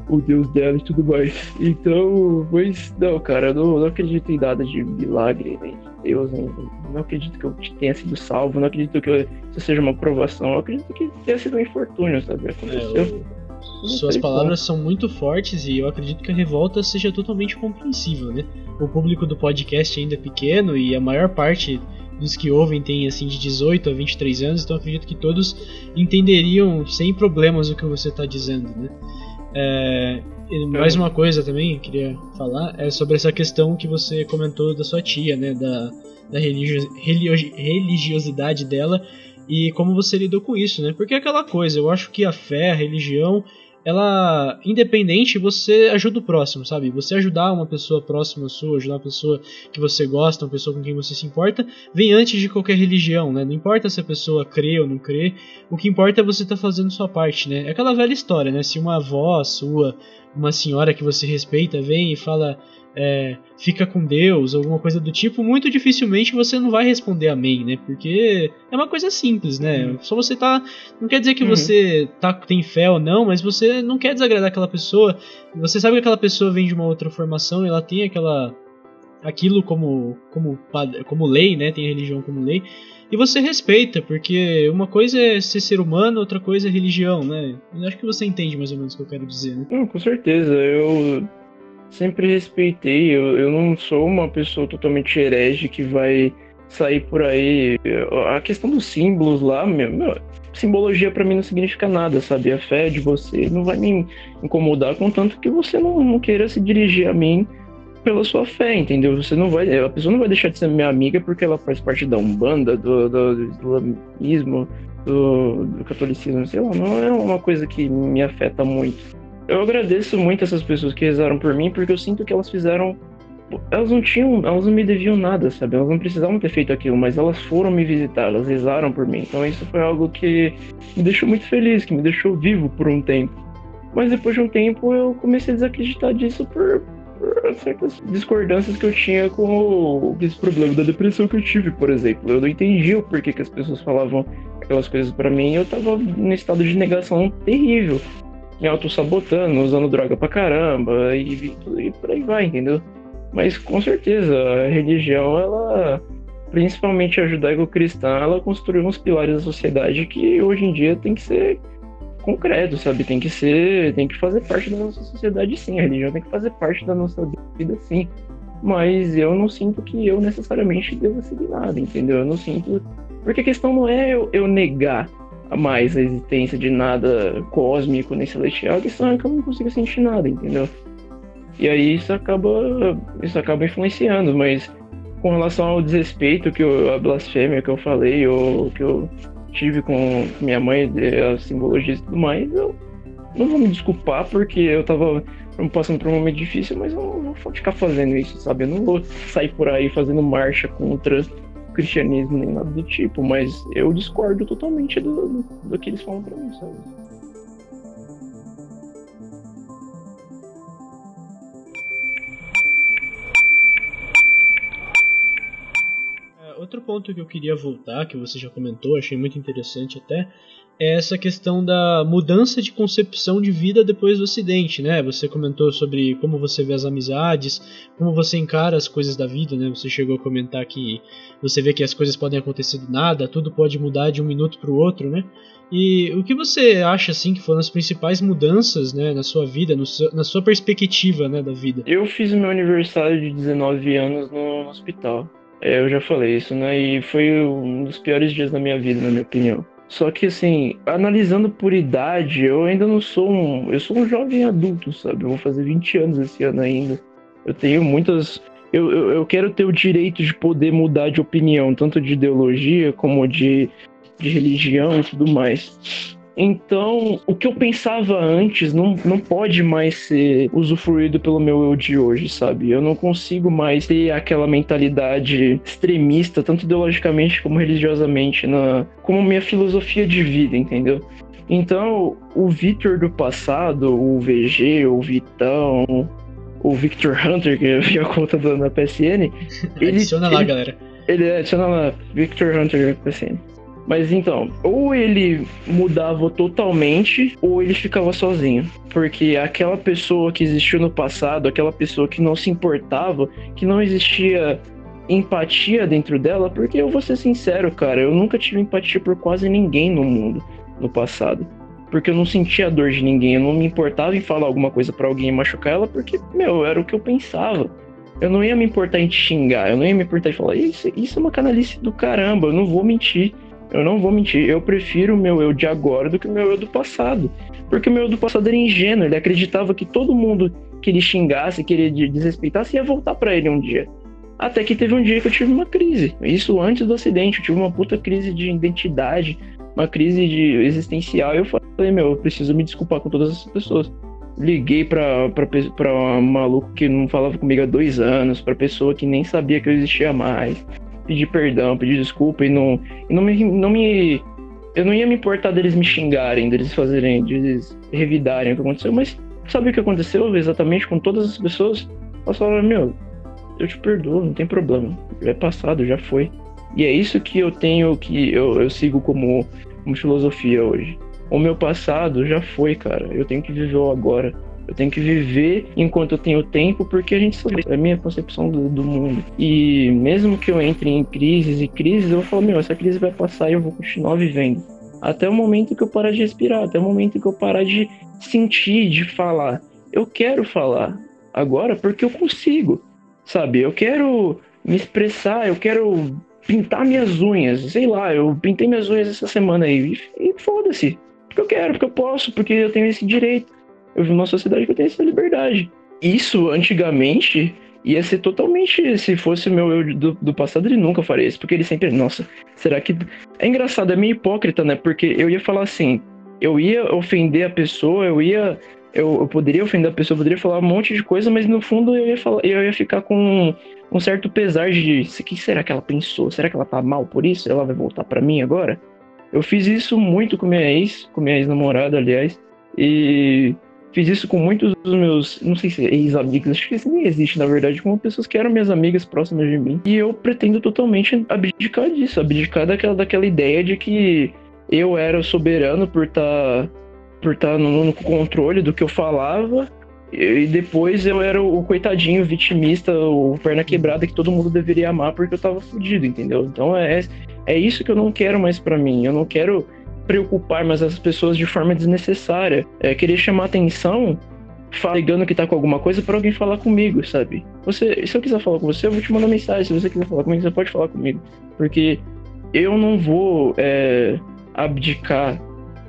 o deus dela e tudo mais. Então, mas não, cara, eu não, não acredito em nada de milagre, nem de Deus, nem, não acredito que eu tenha sido salvo, não acredito que eu, isso seja uma provação, eu acredito que tenha sido um infortúnio, sabe? Aconteceu. É, suas palavras são muito fortes e eu acredito que a revolta seja totalmente compreensível, né? O público do podcast ainda é pequeno e a maior parte dos que ouvem tem assim de 18 a 23 anos, então acredito que todos entenderiam sem problemas o que você está dizendo, né? É, mais uma coisa também que queria falar é sobre essa questão que você comentou da sua tia, né? Da, da religio, religiosidade dela e como você lidou com isso, né? Porque é aquela coisa, eu acho que a fé, a religião, ela, independente, você ajuda o próximo, sabe? Você ajudar uma pessoa próxima sua, ajudar uma pessoa que você gosta, uma pessoa com quem você se importa, vem antes de qualquer religião, né? Não importa se a pessoa crê ou não crê, o que importa é você estar tá fazendo sua parte, né? É aquela velha história, né? Se uma avó sua uma senhora que você respeita vem e fala é, fica com Deus, alguma coisa do tipo, muito dificilmente você não vai responder amém, né? Porque é uma coisa simples, né? Uhum. Só você tá. Não quer dizer que uhum. você tá, tem fé ou não, mas você não quer desagradar aquela pessoa. Você sabe que aquela pessoa vem de uma outra formação e ela tem aquela. aquilo como, como, como lei, né? Tem a religião como lei. E você respeita, porque uma coisa é ser ser humano, outra coisa é religião, né? Eu acho que você entende mais ou menos o que eu quero dizer, né? Não, com certeza. Eu sempre respeitei. Eu, eu não sou uma pessoa totalmente herege que vai sair por aí. A questão dos símbolos lá, meu, meu simbologia para mim não significa nada, sabe? A fé de você não vai me incomodar, contanto que você não, não queira se dirigir a mim pela sua fé, entendeu? Você não vai, a pessoa não vai deixar de ser minha amiga porque ela faz parte da umbanda, do, do, do islamismo, do, do catolicismo, sei lá, não é uma coisa que me afeta muito. Eu agradeço muito essas pessoas que rezaram por mim, porque eu sinto que elas fizeram. Elas não tinham. Elas não me deviam nada, sabe? Elas não precisavam ter feito aquilo, mas elas foram me visitar, elas rezaram por mim. Então isso foi algo que me deixou muito feliz, que me deixou vivo por um tempo. Mas depois de um tempo eu comecei a desacreditar disso por, certas discordâncias que eu tinha com esse problema da depressão que eu tive, por exemplo. Eu não entendia o porquê que as pessoas falavam aquelas coisas para mim eu tava num estado de negação terrível me auto-sabotando, usando droga pra caramba e, e por aí vai, entendeu? Mas com certeza a religião, ela, principalmente a judaico-cristã, ela construiu uns pilares da sociedade que hoje em dia tem que ser concreto, sabe? Tem que ser, tem que fazer parte da nossa sociedade sim, a religião tem que fazer parte da nossa vida sim. Mas eu não sinto que eu necessariamente devo seguir nada, entendeu? Eu não sinto. Porque a questão não é eu, eu negar mais a existência de nada cósmico nem celestial, a questão é que eu não consigo sentir nada, entendeu? E aí isso acaba, isso acaba influenciando, mas com relação ao desrespeito, que eu, a blasfêmia que eu falei, ou que eu tive com minha mãe, a simbologia e tudo mais, eu não vou me desculpar porque eu tava passando por um momento difícil, mas eu não vou ficar fazendo isso, sabe? Eu não vou sair por aí fazendo marcha contra cristianismo nem nada do tipo, mas eu discordo totalmente do, do, do que eles falam pra mim, sabe? Outro ponto que eu queria voltar, que você já comentou, achei muito interessante até, é essa questão da mudança de concepção de vida depois do acidente, né? Você comentou sobre como você vê as amizades, como você encara as coisas da vida, né? Você chegou a comentar que você vê que as coisas podem acontecer do nada, tudo pode mudar de um minuto para o outro, né? E o que você acha assim que foram as principais mudanças, né, na sua vida, seu, na sua perspectiva, né, da vida? Eu fiz meu aniversário de 19 anos no hospital. É, eu já falei isso, né? E foi um dos piores dias da minha vida, na minha opinião. Só que assim, analisando por idade, eu ainda não sou um. Eu sou um jovem adulto, sabe? Eu vou fazer 20 anos esse ano ainda. Eu tenho muitas. Eu, eu, eu quero ter o direito de poder mudar de opinião, tanto de ideologia como de, de religião e tudo mais. Então, o que eu pensava antes não, não pode mais ser usufruído pelo meu eu de hoje, sabe? Eu não consigo mais ter aquela mentalidade extremista, tanto ideologicamente como religiosamente, na, como minha filosofia de vida, entendeu? Então, o Victor do passado, o VG, o Vitão, o Victor Hunter, que é a conta do, na PSN. ele, adiciona lá, ele, galera. Ele adiciona lá, Victor Hunter na PSN. Mas então, ou ele mudava totalmente, ou ele ficava sozinho. Porque aquela pessoa que existiu no passado, aquela pessoa que não se importava, que não existia empatia dentro dela, porque eu vou ser sincero, cara, eu nunca tive empatia por quase ninguém no mundo no passado. Porque eu não sentia a dor de ninguém, eu não me importava em falar alguma coisa para alguém e machucar ela, porque, meu, era o que eu pensava. Eu não ia me importar em te xingar, eu não ia me importar em falar, isso, isso é uma canalice do caramba, eu não vou mentir. Eu não vou mentir, eu prefiro o meu eu de agora do que o meu eu do passado. Porque o meu eu do passado era ingênuo, ele acreditava que todo mundo que ele xingasse, que ele desrespeitasse, ia voltar para ele um dia. Até que teve um dia que eu tive uma crise. Isso antes do acidente, eu tive uma puta crise de identidade, uma crise de existencial. E eu falei, meu, eu preciso me desculpar com todas essas pessoas. Liguei pra, pra, pra um maluco que não falava comigo há dois anos, pra pessoa que nem sabia que eu existia mais pedir perdão, pedir desculpa e não, e não, me, não me. Eu não ia me importar deles me xingarem, deles fazerem, deles revidarem o que aconteceu, mas sabe o que aconteceu exatamente com todas as pessoas? Elas falaram, meu, eu te perdoo, não tem problema. Já é passado, já foi. E é isso que eu tenho, que eu, eu sigo como, como filosofia hoje. O meu passado já foi, cara. Eu tenho que viver o agora. Eu tenho que viver enquanto eu tenho tempo, porque a gente sabe, é a minha concepção do, do, mundo. E mesmo que eu entre em crises e crises, eu falar, meu, essa crise vai passar e eu vou continuar vivendo. Até o momento que eu parar de respirar, até o momento que eu parar de sentir, de falar. Eu quero falar agora porque eu consigo, sabe? Eu quero me expressar, eu quero pintar minhas unhas, sei lá, eu pintei minhas unhas essa semana aí e foda-se. Porque eu quero, porque eu posso, porque eu tenho esse direito. Eu vivo numa sociedade que eu tenho essa liberdade. Isso, antigamente, ia ser totalmente. Se fosse o meu eu do, do, passado, ele nunca faria isso. Porque ele sempre. Nossa, será que. É engraçado, é meio hipócrita, né? Porque eu ia falar assim. Eu ia ofender a pessoa, eu ia. Eu, eu poderia ofender a pessoa, eu poderia falar um monte de coisa, mas no fundo eu ia, falar, eu ia ficar com um certo pesar de. O que será que ela pensou? Será que ela tá mal por isso? Ela vai voltar para mim agora? Eu fiz isso muito com minha ex, com minha ex-namorada, aliás, e fiz isso com muitos dos meus, não sei se ex-amigos, acho que isso nem existe, na verdade, com pessoas que eram minhas amigas próximas de mim. E eu pretendo totalmente abdicar disso, abdicar daquela, daquela ideia de que eu era o soberano por estar tá, por tá no, no controle do que eu falava e depois eu era o coitadinho vitimista, o perna quebrada que todo mundo deveria amar porque eu tava fudido, entendeu? Então é, é isso que eu não quero mais para mim. Eu não quero preocupar mais as pessoas de forma desnecessária. É querer chamar atenção ligando que tá com alguma coisa para alguém falar comigo, sabe? Você, se eu quiser falar com você, eu vou te mandar mensagem. Se você quiser falar comigo, você pode falar comigo. Porque eu não vou é, abdicar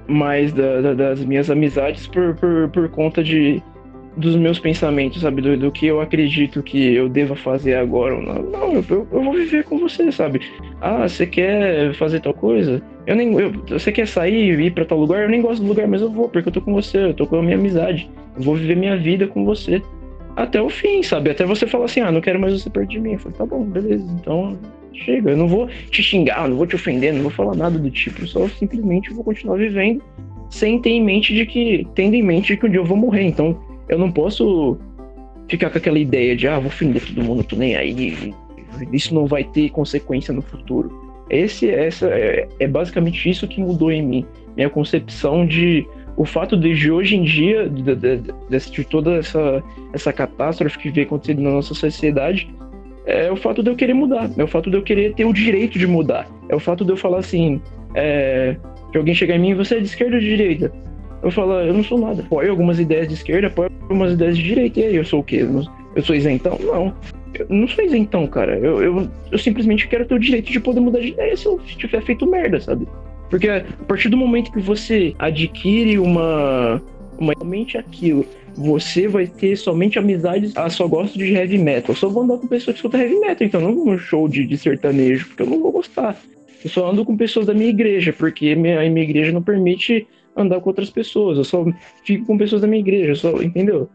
mais da, da, das minhas amizades por, por, por conta de dos meus pensamentos, sabe? Do, do, que eu acredito que eu deva fazer agora ou não. Não, eu, eu, vou viver com você, sabe? Ah, você quer fazer tal coisa? Eu nem. Eu, você quer sair e ir pra tal lugar? Eu nem gosto do lugar, mas eu vou, porque eu tô com você, eu tô com a minha amizade. Eu vou viver minha vida com você. Até o fim, sabe? Até você falar assim, ah, não quero mais você perto de mim. Eu falei, tá bom, beleza, então chega. Eu não vou te xingar, não vou te ofender, não vou falar nada do tipo. Eu só simplesmente vou continuar vivendo sem ter em mente de que. tendo em mente de que um dia eu vou morrer. Então, eu não posso ficar com aquela ideia de, ah, vou fender todo mundo, tô nem aí, isso não vai ter consequência no futuro. Esse, essa, é, é basicamente isso que mudou em mim. Minha concepção de. O fato de, de hoje em dia, de, de, de, toda essa, essa catástrofe que vem acontecendo na nossa sociedade, é o fato de eu querer mudar. É o fato de eu querer ter o direito de mudar. É o fato de eu falar assim. É, que alguém chegar em mim, você é de esquerda ou de direita? Eu falo, eu não sou nada. Apoio algumas ideias de esquerda, apoio algumas ideias de direita. E aí, eu sou o quê? Eu sou isentão? Não. Eu não sou isentão, cara. Eu, eu, eu simplesmente quero ter o direito de poder mudar de ideia se eu tiver feito merda, sabe? Porque a partir do momento que você adquire uma. uma realmente aquilo, você vai ter somente amizades. Ah, só gosto de heavy metal. Eu só vou andar com pessoas que escutam heavy metal, então não vou num show de, de sertanejo, porque eu não vou gostar. Eu só ando com pessoas da minha igreja, porque minha, a minha igreja não permite andar com outras pessoas, eu só fico com pessoas da minha igreja, só, entendeu?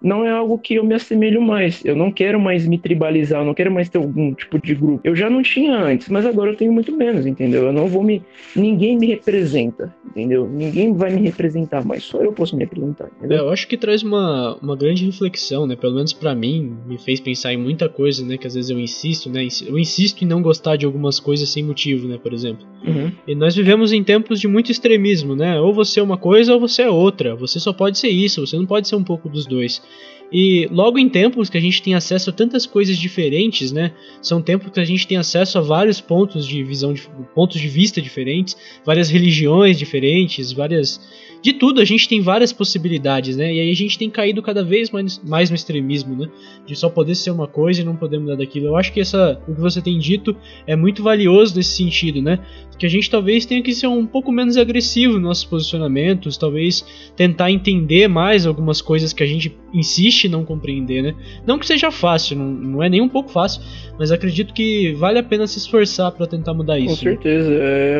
Não é algo que eu me assemelho mais. Eu não quero mais me tribalizar, eu não quero mais ter algum tipo de grupo. Eu já não tinha antes, mas agora eu tenho muito menos, entendeu? Eu não vou me. Ninguém me representa, entendeu? Ninguém vai me representar, mas só eu posso me representar, entendeu? É, eu acho que traz uma, uma grande reflexão, né? Pelo menos para mim, me fez pensar em muita coisa, né? Que às vezes eu insisto, né? Eu insisto em não gostar de algumas coisas sem motivo, né? Por exemplo. Uhum. E nós vivemos em tempos de muito extremismo, né? Ou você é uma coisa ou você é outra. Você só pode ser isso, você não pode ser um pouco dos dois. E logo em tempos que a gente tem acesso a tantas coisas diferentes, né? São tempos que a gente tem acesso a vários pontos de visão, pontos de vista diferentes, várias religiões diferentes, várias de tudo, a gente tem várias possibilidades, né? E aí a gente tem caído cada vez mais, mais no extremismo, né? De só poder ser uma coisa e não poder mudar daquilo. Eu acho que essa, o que você tem dito é muito valioso nesse sentido, né? Que a gente talvez tenha que ser um pouco menos agressivo nos nossos posicionamentos, talvez tentar entender mais algumas coisas que a gente insiste em não compreender, né? Não que seja fácil, não, não é nem um pouco fácil, mas acredito que vale a pena se esforçar para tentar mudar isso. Com né? certeza, né? é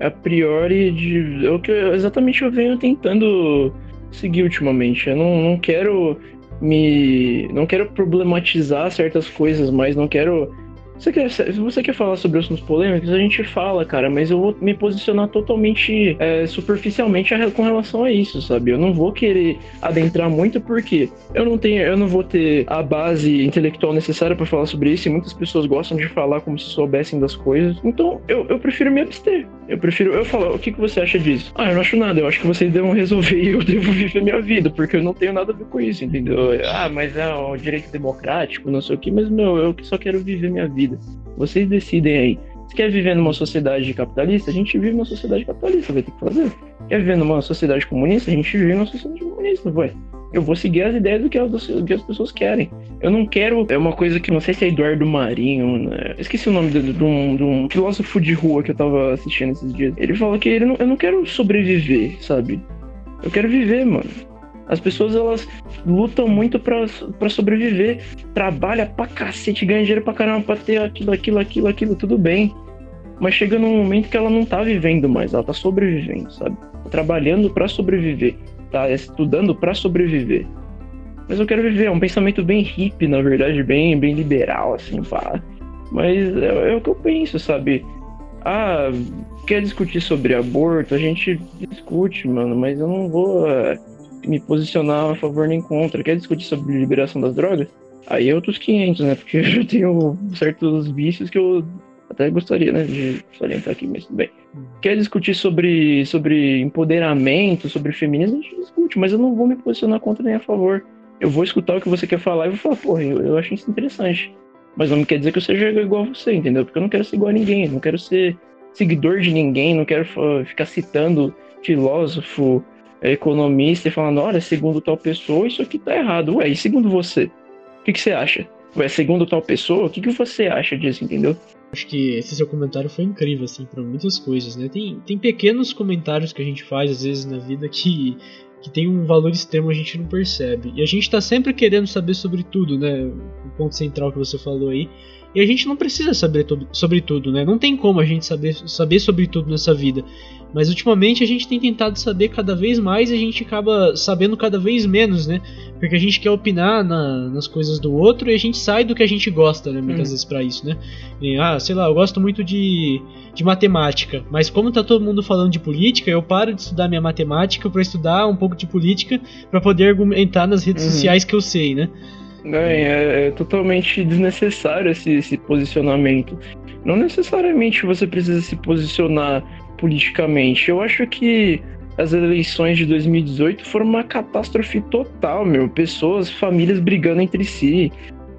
a, a priori de, é o que exatamente eu venho tentando seguir ultimamente. Eu não, não quero me. não quero problematizar certas coisas, mas não quero Você quer, se você quer falar sobre assuntos polêmicos, a gente fala, cara, mas eu vou me posicionar totalmente é, superficialmente com relação a isso, sabe? Eu não vou querer adentrar muito porque eu não tenho, eu não vou ter a base intelectual necessária para falar sobre isso e muitas pessoas gostam de falar como se soubessem das coisas. Então, eu, eu prefiro me abster. Eu prefiro, eu falo, o que, que você acha disso? Ah, eu não acho nada, eu acho que vocês devem resolver e eu devo viver minha vida, porque eu não tenho nada a ver com isso, entendeu? Ah, mas é o direito democrático, não sei o que, mas meu, eu só quero viver minha vida vida. Vocês decidem aí. Se quer viver numa sociedade capitalista, a gente vive numa sociedade capitalista, vai ter que fazer. Quer viver numa sociedade comunista, a gente vive numa sociedade comunista, vai. Eu vou seguir as ideias do que as, do que as pessoas querem. Eu não quero. É uma coisa que não sei se é Eduardo Marinho, né? esqueci o nome de, de, um, de, um, filósofo de rua que eu tava assistindo esses dias. Ele fala que ele não, eu não quero sobreviver, sabe? Eu quero viver, mano. As pessoas elas lutam muito para sobreviver, trabalha pra cacete, ganha dinheiro pra caramba pra ter aquilo, aquilo, aquilo, aquilo, tudo bem. Mas chega num momento que ela não tá vivendo mais, ela tá sobrevivendo, sabe? Trabalhando para sobreviver, tá estudando para sobreviver. Mas eu quero viver, é um pensamento bem hippie, na verdade, bem, bem liberal, assim, pá. Mas é, é o que eu penso, sabe? Ah, quer discutir sobre aborto? A gente discute, mano, mas eu não vou me posicionar a favor nem contra. Quer discutir sobre liberação das drogas? Aí é outros 500, né? Porque eu tenho certos vícios que eu até gostaria, né, de salientar aqui, mas tudo bem. Quer discutir sobre, sobre empoderamento, sobre feminismo? A gente discute, mas eu não vou me posicionar contra nem a favor. Eu vou escutar o que você quer falar e vou falar, porra, eu, eu acho isso interessante. Mas não quer dizer que eu seja igual a você, entendeu? Porque eu não quero ser igual a ninguém, não quero ser seguidor de ninguém, não quero ficar citando filósofo, economista e falando, olha, segundo tal pessoa, isso aqui tá errado. Ué, e segundo você? O que, que você acha? Ué, segundo tal pessoa, o que, que você acha disso, entendeu? Acho que esse seu comentário foi incrível, assim, para muitas coisas, né? Tem, tem pequenos comentários que a gente faz, às vezes, na vida que, que tem um valor extremo a gente não percebe. E a gente tá sempre querendo saber sobre tudo, né? O ponto central que você falou aí. E a gente não precisa saber sobre tudo, né? Não tem como a gente saber, saber sobre tudo nessa vida. Mas ultimamente a gente tem tentado saber cada vez mais e a gente acaba sabendo cada vez menos, né? Porque a gente quer opinar na, nas coisas do outro e a gente sai do que a gente gosta, né? Muitas hum. vezes para isso, né? E, ah, sei lá, eu gosto muito de, de matemática, mas como tá todo mundo falando de política, eu paro de estudar minha matemática para estudar um pouco de política para poder argumentar nas redes uhum. sociais que eu sei, né? É, é, totalmente desnecessário esse, esse posicionamento. Não necessariamente você precisa se posicionar politicamente. Eu acho que as eleições de 2018 foram uma catástrofe total, meu. Pessoas, famílias brigando entre si.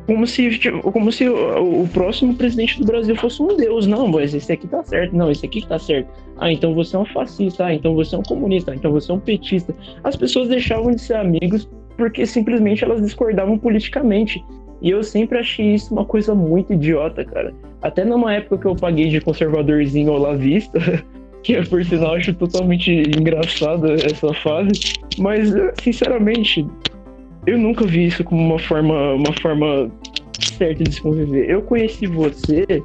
Como se, tipo, como se o, próximo presidente do Brasil fosse um deus. Não, mas esse aqui tá certo. Não, esse aqui tá certo. Ah, então você é um fascista. Ah, então você é um comunista. Ah, então você é um petista. As pessoas deixavam de ser amigos porque simplesmente elas discordavam politicamente. E eu sempre achei isso uma coisa muito idiota, cara. Até numa época que eu paguei de conservadorzinho olavista, que por sinal acho totalmente engraçada essa fase, mas sinceramente, eu nunca vi isso como uma forma, uma forma certa de se conviver. Eu conheci você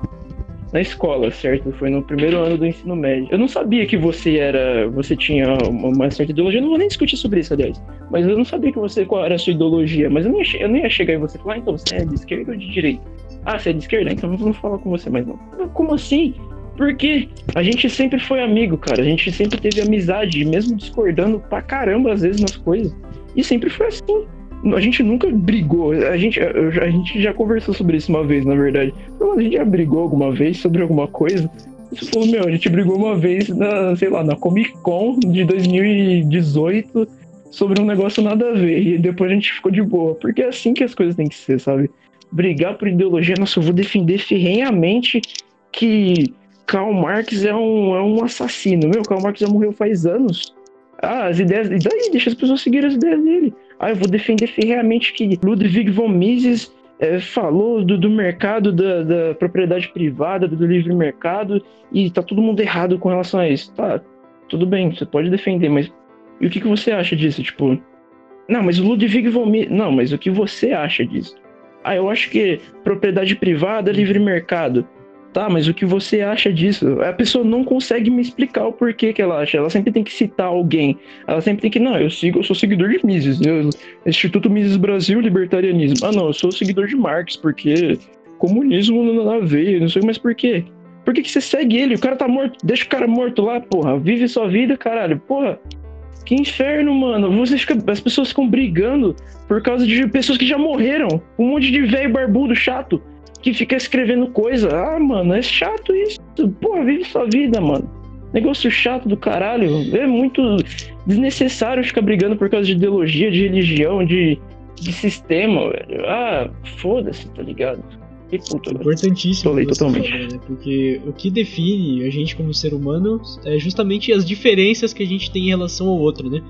na escola, certo? Foi no primeiro ano do ensino médio. Eu não sabia que você era, você tinha uma certa ideologia. Eu não vou nem discutir sobre isso, aliás. Mas eu não sabia que você qual era a sua ideologia. Mas eu ia, eu não ia chegar em você e falar, ah, então você é de esquerda ou de direita? Ah, você é de esquerda? Então não vou falar com você mais não. Como assim? Porque a gente sempre foi amigo, cara. A gente sempre teve amizade, mesmo discordando pra caramba às vezes nas coisas. E sempre foi assim. A gente nunca brigou. A gente, a gente já conversou sobre isso uma vez, na verdade. A gente já brigou alguma vez sobre alguma coisa. Você falou, meu, a gente brigou uma vez na, sei lá, na Comic Con de 2018 sobre um negócio nada a ver. E depois a gente ficou de boa. Porque é assim que as coisas têm que ser, sabe? Brigar por ideologia, nossa, eu vou defender ferrenhamente que Karl Marx é um, é um assassino. Meu, Karl Marx já morreu faz anos. Ah, as ideias. E daí? Deixa as pessoas seguirem as ideias dele. Ah, eu vou defender ferreamente que Ludwig von Mises é, falou do, do mercado da, da, propriedade privada, do livre mercado, e tá todo mundo errado com relação a isso. Tá, tudo bem, você pode defender, mas e o que, que você acha disso? Tipo, não, mas o Ludwig von Mises. Não, mas o que você acha disso? Ah, eu acho que propriedade privada, livre mercado. Tá, mas o que você acha disso? A pessoa não consegue me explicar o porquê que ela acha. Ela sempre tem que citar alguém. Ela sempre tem que, não, eu sigo, eu sou seguidor de Mises. Eu, Instituto Mises Brasil, libertarianismo. Ah, não, eu sou seguidor de Marx, porque comunismo na veia, não sei mais por quê. Por que, que você segue ele? O cara tá morto, deixa o cara morto lá, porra. Vive sua vida, caralho. Porra, que inferno, mano. Você fica, as pessoas ficam brigando por causa de pessoas que já morreram. Um monte de velho barbudo chato que fica escrevendo coisa. Ah, mano, é chato isso. Porra, vive sua vida, mano. Negócio chato do caralho. É muito desnecessário ficar brigando por causa de ideologia, de religião, de, de sistema, velho. Ah, foda-se, tá ligado? Que puta, Importantíssimo. Falei totalmente. Falou, né? Porque o que define a gente como ser humano é justamente as diferenças que a gente tem em relação ao outro, né?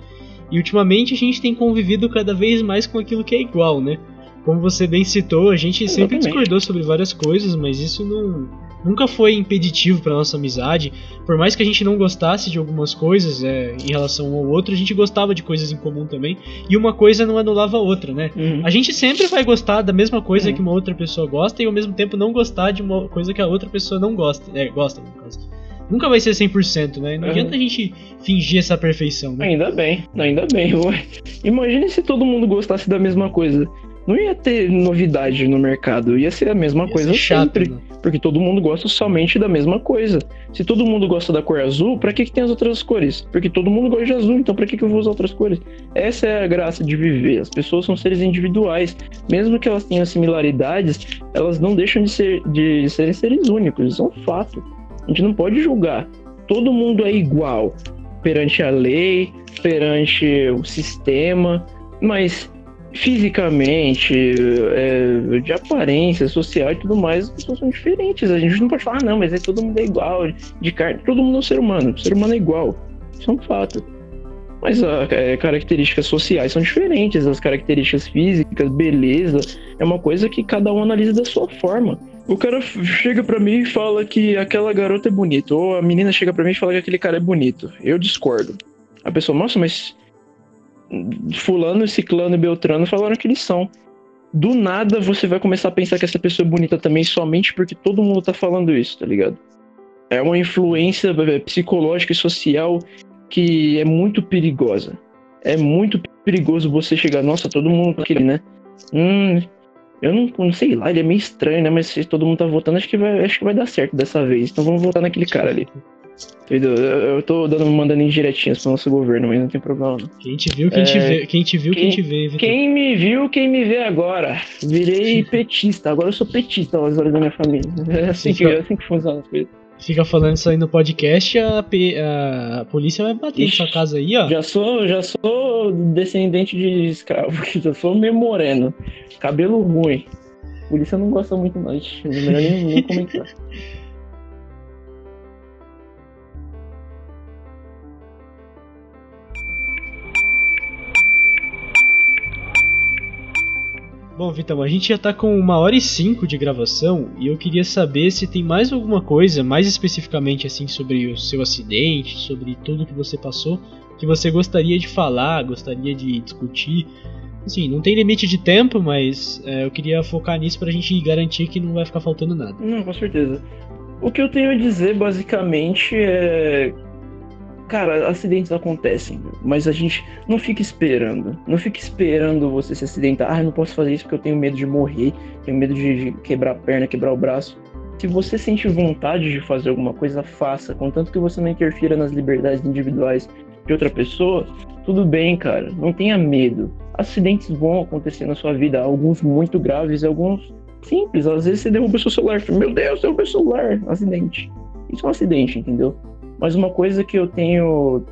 E ultimamente a gente tem convivido cada vez mais com aquilo que é igual, né? Como você bem citou, a gente sempre discordou sobre várias coisas, mas isso não, nunca foi impeditivo para nossa amizade. Por mais que a gente não gostasse de algumas coisas é, em relação ao outro, a gente gostava de coisas em comum também. E uma coisa não anulava a outra, né? Uhum. A gente sempre vai gostar da mesma coisa uhum. que uma outra pessoa gosta e ao mesmo tempo não gostar de uma coisa que a outra pessoa não gosta. É, gosta, no caso. Nunca vai ser 100%, né? Não uhum. adianta a gente fingir essa perfeição, né? Ainda bem, ainda bem. Imagine se todo mundo gostasse da mesma coisa não ia ter novidade no mercado, ia ser a mesma ia coisa chato, sempre. Né? Porque todo mundo gosta somente da mesma coisa. Se todo mundo gosta da cor azul, para que, que tem as outras cores? Porque todo mundo gosta de azul, então para que, que eu vou usar outras cores? Essa é a graça de viver. As pessoas são seres individuais. Mesmo que elas tenham similaridades, elas não deixam de, ser, de serem seres únicos. Isso é um fato. A gente não pode julgar. Todo mundo é igual perante a lei, perante o sistema, mas fisicamente, é, de aparência social e tudo mais, as pessoas são diferentes. A gente não pode falar, ah, não, mas é todo mundo é igual, de carne. Todo mundo é um ser humano, o ser humano é igual. Isso é um fato. Mas as é, características sociais são diferentes, as características físicas, beleza, é uma coisa que cada um analisa da sua forma. O cara chega para mim e fala que aquela garota é bonita, ou a menina chega para mim e fala que aquele cara é bonito. Eu discordo. A pessoa, nossa, mas fulano, ciclano e beltrano falaram que eles são. Do nada você vai começar a pensar que essa pessoa é bonita também somente porque todo mundo tá falando isso, tá ligado? É uma influência é, psicológica e social que é muito perigosa. É muito perigoso você chegar, nossa, todo mundo aquele, né? Hum, eu não, não, sei lá, ele é meio estranho, né? Mas se todo mundo tá votando, acho que vai, acho que vai dar certo dessa vez. Então vamos votar naquele cara ali. Eu tô dando, mandando indiretinhas pro nosso governo, mas não tem problema. Não. Quem te viu, quem é... te vê. Quem te viu, quem, quem te vê. Vitor. Quem me viu, quem me vê agora. Virei petista. Agora eu sou petista aos olhos da minha família. É assim, que, é assim que funciona as coisas. Fica falando isso aí no podcast, a, a polícia vai bater Ixi, na sua casa aí, ó. Já sou, já sou descendente de escravo, já sou meio moreno. Cabelo ruim. A polícia não gosta muito, não. Melhor nem, nem comentar. Bom, Vitão, a gente já tá com uma hora e cinco de gravação e eu queria saber se tem mais alguma coisa, mais especificamente assim, sobre o seu acidente, sobre tudo que você passou, que você gostaria de falar, gostaria de discutir. Assim, não tem limite de tempo, mas é, eu queria focar nisso pra gente garantir que não vai ficar faltando nada. Não, com certeza. O que eu tenho a dizer basicamente é Cara, acidentes acontecem, mas a gente não fica esperando. Não fica esperando você se acidentar. Ah, não posso fazer isso porque eu tenho medo de morrer, tenho medo de quebrar a perna, quebrar o braço. Se você sente vontade de fazer alguma coisa, faça, contanto que você não interfira nas liberdades individuais de outra pessoa, tudo bem, cara. Não tenha medo. Acidentes vão acontecer na sua vida, alguns muito graves, alguns simples. Às vezes você derruba o seu celular. Meu Deus, derrubei o celular. Acidente. Isso é um acidente, entendeu? Mas uma coisa que eu tenho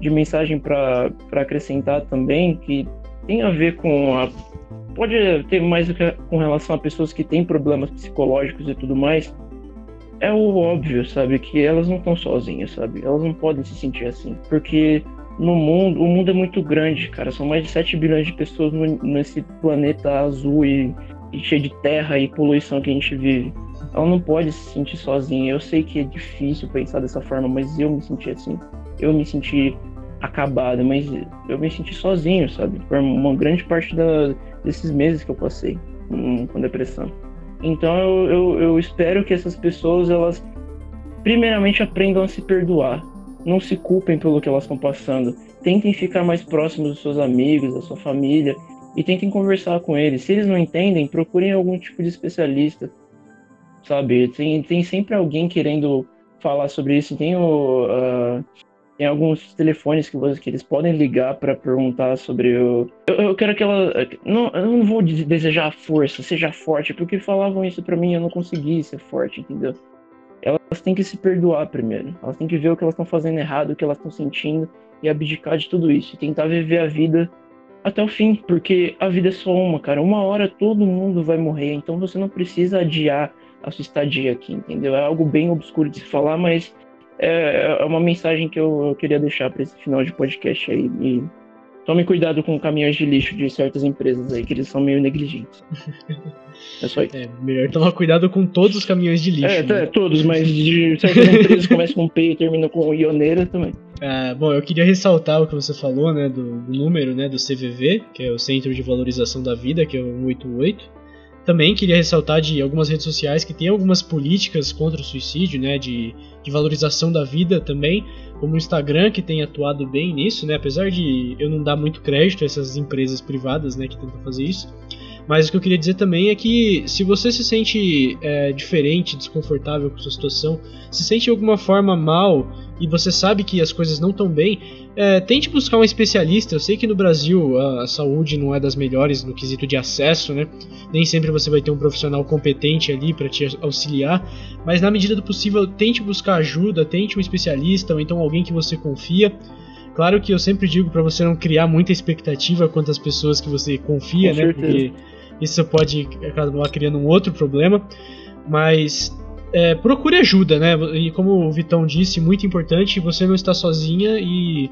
de mensagem para acrescentar também, que tem a ver com a. Pode ter mais com relação a pessoas que têm problemas psicológicos e tudo mais. É o óbvio, sabe? Que elas não estão sozinhas, sabe? Elas não podem se sentir assim. Porque no mundo, o mundo é muito grande, cara. São mais de 7 bilhões de pessoas no, nesse planeta azul e, e cheio de terra e poluição que a gente vive ela não pode se sentir sozinha. Eu sei que é difícil pensar dessa forma, mas eu me senti assim. Eu me senti acabado, mas eu me senti sozinho, sabe? Por uma grande parte da, desses meses que eu passei com, com depressão. Então eu, eu, eu espero que essas pessoas, elas primeiramente aprendam a se perdoar. Não se culpem pelo que elas estão passando. Tentem ficar mais próximos dos seus amigos, da sua família e tentem conversar com eles. Se eles não entendem, procurem algum tipo de especialista sabe? Tem, tem sempre alguém querendo falar sobre isso. Tem, o, uh, tem alguns telefones que, que eles podem ligar para perguntar sobre o. Eu, eu, quero que ela. Não, eu não vou desejar força, seja forte, porque falavam isso para mim eu não consegui ser forte, entendeu? Elas têm que se perdoar primeiro. Elas têm que ver o que elas estão fazendo errado, o que elas estão sentindo e abdicar de tudo isso. E tentar viver a vida até o fim, porque a vida é só uma, cara. Uma hora todo mundo vai morrer, então você não precisa adiar a sua estadia aqui, entendeu? É algo bem obscuro de se falar, mas é, é uma mensagem que eu, eu queria deixar para esse final de podcast aí. E tome cuidado com caminhões de lixo de certas empresas aí, que eles são meio negligentes. É só isso. É, melhor tomar cuidado com todos os caminhões de lixo. É, né? é todos, mas de certas empresas começam com P e terminam com Ioneira também. Ah, bom, eu queria ressaltar o que você falou, né, do, do, número, né, do CVV, que é o Centro de Valorização da Vida, que é o 188. Também queria ressaltar de algumas redes sociais que tem algumas políticas contra o suicídio, né, de, de valorização da vida também, como o Instagram que tem atuado bem nisso, né, apesar de eu não dar muito crédito a essas empresas privadas, né, que tentam fazer isso. Mas o que eu queria dizer também é que se você se sente é, diferente, desconfortável com sua situação, se sente de alguma forma mal e você sabe que as coisas não estão bem, é, tente buscar um especialista. Eu sei que no Brasil a, saúde não é das melhores no quesito de acesso, né? Nem sempre você vai ter um profissional competente ali para te auxiliar, mas na medida do possível tente buscar ajuda, tente um especialista ou então alguém que você confia. Claro que eu sempre digo para você não criar muita expectativa quanto às pessoas que você confia, Com né? Certeza. Porque isso pode acabar criando um outro problema. Mas é, procure ajuda, né? E como o Vitão disse, muito importante, você não está sozinha e,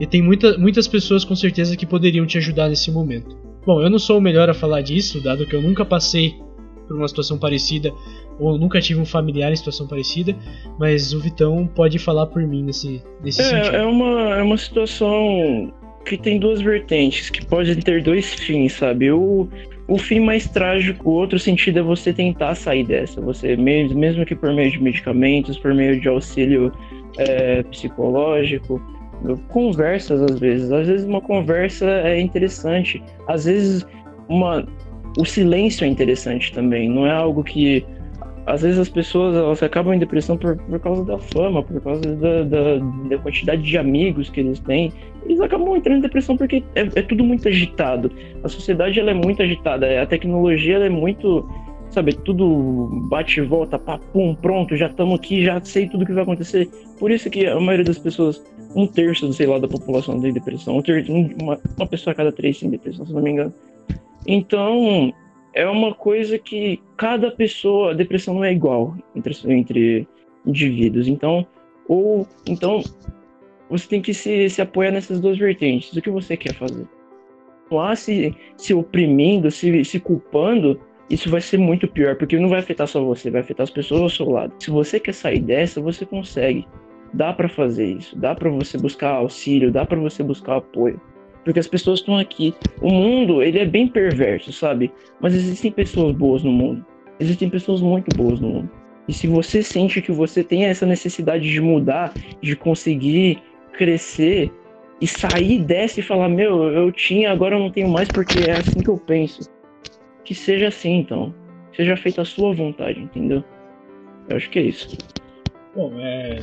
e tem muita, muitas pessoas com certeza que poderiam te ajudar nesse momento. Bom, eu não sou o melhor a falar disso, dado que eu nunca passei por uma situação parecida ou nunca tive um familiar em situação parecida, mas o Vitão pode falar por mim nesse, nesse é, sentido. É uma, é uma situação que tem duas vertentes, que podem ter dois fins, sabe? O, o fim mais trágico, o outro sentido é você tentar sair dessa. Você, mesmo que por meio de medicamentos, por meio de auxílio é, psicológico, conversas às vezes. Às vezes uma conversa é interessante. Às vezes uma, o silêncio é interessante também. Não é algo que às vezes as pessoas elas acabam em depressão por, por causa da fama, por causa da, da, da, quantidade de amigos que eles têm. Eles acabam entrando em depressão porque é, é tudo muito agitado. A sociedade ela é muito agitada, a tecnologia ela é muito, sabe, tudo bate e volta, pá, pum, pronto, já estamos aqui, já sei tudo que vai acontecer. Por isso que a maioria das pessoas, um terço, sei lá, da população tem depressão, um terço, uma, uma pessoa a cada três tem depressão, se não me engano. Então, é uma coisa que cada pessoa, a depressão não é igual entre, entre indivíduos. Então, ou então você tem que se, se apoiar nessas duas vertentes. O que você quer fazer? Lá se, se oprimindo, se, se culpando, isso vai ser muito pior, porque não vai afetar só você, vai afetar as pessoas ao seu lado. Se você quer sair dessa, você consegue. Dá para fazer isso, dá para você buscar auxílio, dá para você buscar apoio porque as pessoas estão aqui. O mundo, ele é bem perverso, sabe? Mas existem pessoas boas no mundo. Existem pessoas muito boas no mundo. E se você sente que você tem essa necessidade de mudar, de conseguir crescer e sair dessa e falar, meu, eu tinha, agora eu não tenho mais porque é assim que eu penso. Que seja assim, então. Seja feita a sua vontade, entendeu? Eu acho que é isso. Bom, é...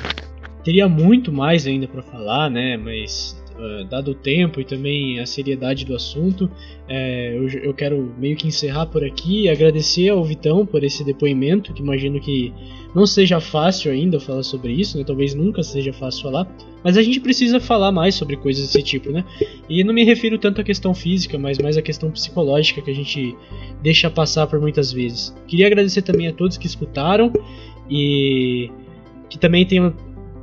teria muito mais ainda para falar, né? Mas uh, dado o tempo e também a seriedade do assunto, é, eu, eu, quero meio que encerrar por aqui e agradecer ao Vitão por esse depoimento, que imagino que não seja fácil ainda falar sobre isso, né? talvez nunca seja fácil falar, mas a gente precisa falar mais sobre coisas desse tipo, né? E não me refiro tanto à questão física, mas mais à questão psicológica que a gente deixa passar por muitas vezes. Queria agradecer também a todos que escutaram e que também tenham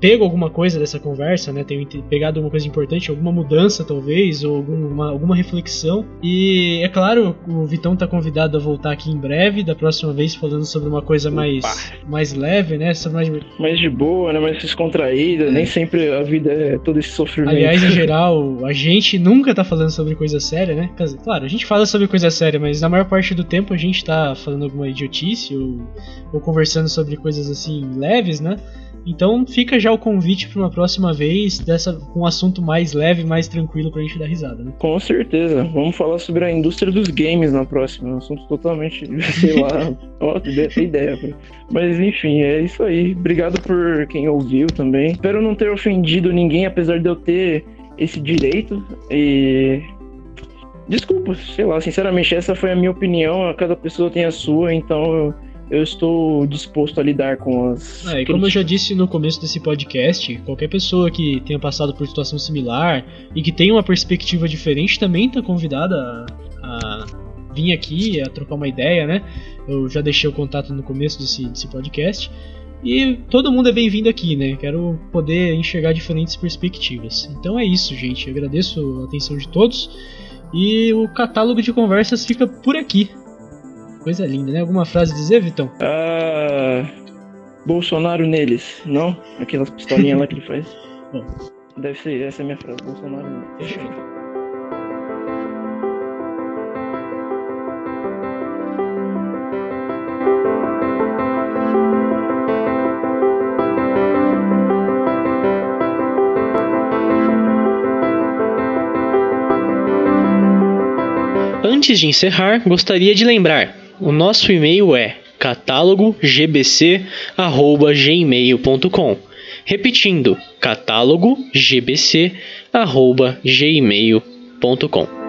pego alguma coisa dessa conversa, né? Tenho pegado alguma coisa importante, alguma mudança talvez, ou alguma, alguma reflexão. E é claro, o Vitão tá convidado a voltar aqui em breve, da próxima vez falando sobre uma coisa mais, mais leve, né? Mais... mais de boa, né? Mais descontraída, é. nem sempre a vida é todo esse sofrimento. Aliás, em geral, a gente nunca tá falando sobre coisa séria, né? Claro, a gente fala sobre coisa séria, mas na maior parte do tempo a gente tá falando alguma idiotice ou, ou conversando sobre coisas assim leves, né? Então fica já o convite para uma próxima vez, dessa com um assunto mais leve, mais tranquilo pra gente dar risada, né? Com certeza. Vamos falar sobre a indústria dos games na próxima. Um assunto totalmente, sei lá, ó, oh, ideia. Mas enfim, é isso aí. Obrigado por quem ouviu também. Espero não ter ofendido ninguém, apesar de eu ter esse direito. E desculpa, sei lá, sinceramente, essa foi a minha opinião. Cada pessoa tem a sua, então eu eu estou disposto a lidar com as. Ah, como eu já disse no começo desse podcast, qualquer pessoa que tenha passado por situação similar e que tenha uma perspectiva diferente também está convidada a, a, vir aqui, a trocar uma ideia, né? Eu já deixei o contato no começo desse, desse podcast. E todo mundo é bem-vindo aqui, né? Quero poder enxergar diferentes perspectivas. Então é isso, gente. Agradeço a atenção de todos. E o catálogo de conversas fica por aqui. Coisa linda, né? Alguma frase a dizer, Vitão? Ah. Bolsonaro neles, não? Aquelas pistolinhas lá que ele faz. Bom. Deve ser, essa é a minha frase, Bolsonaro neles. Antes de encerrar, gostaria de lembrar o nosso e-mail é catalogogbc@gmail.com. Repetindo, catalogogbc@gmail.com.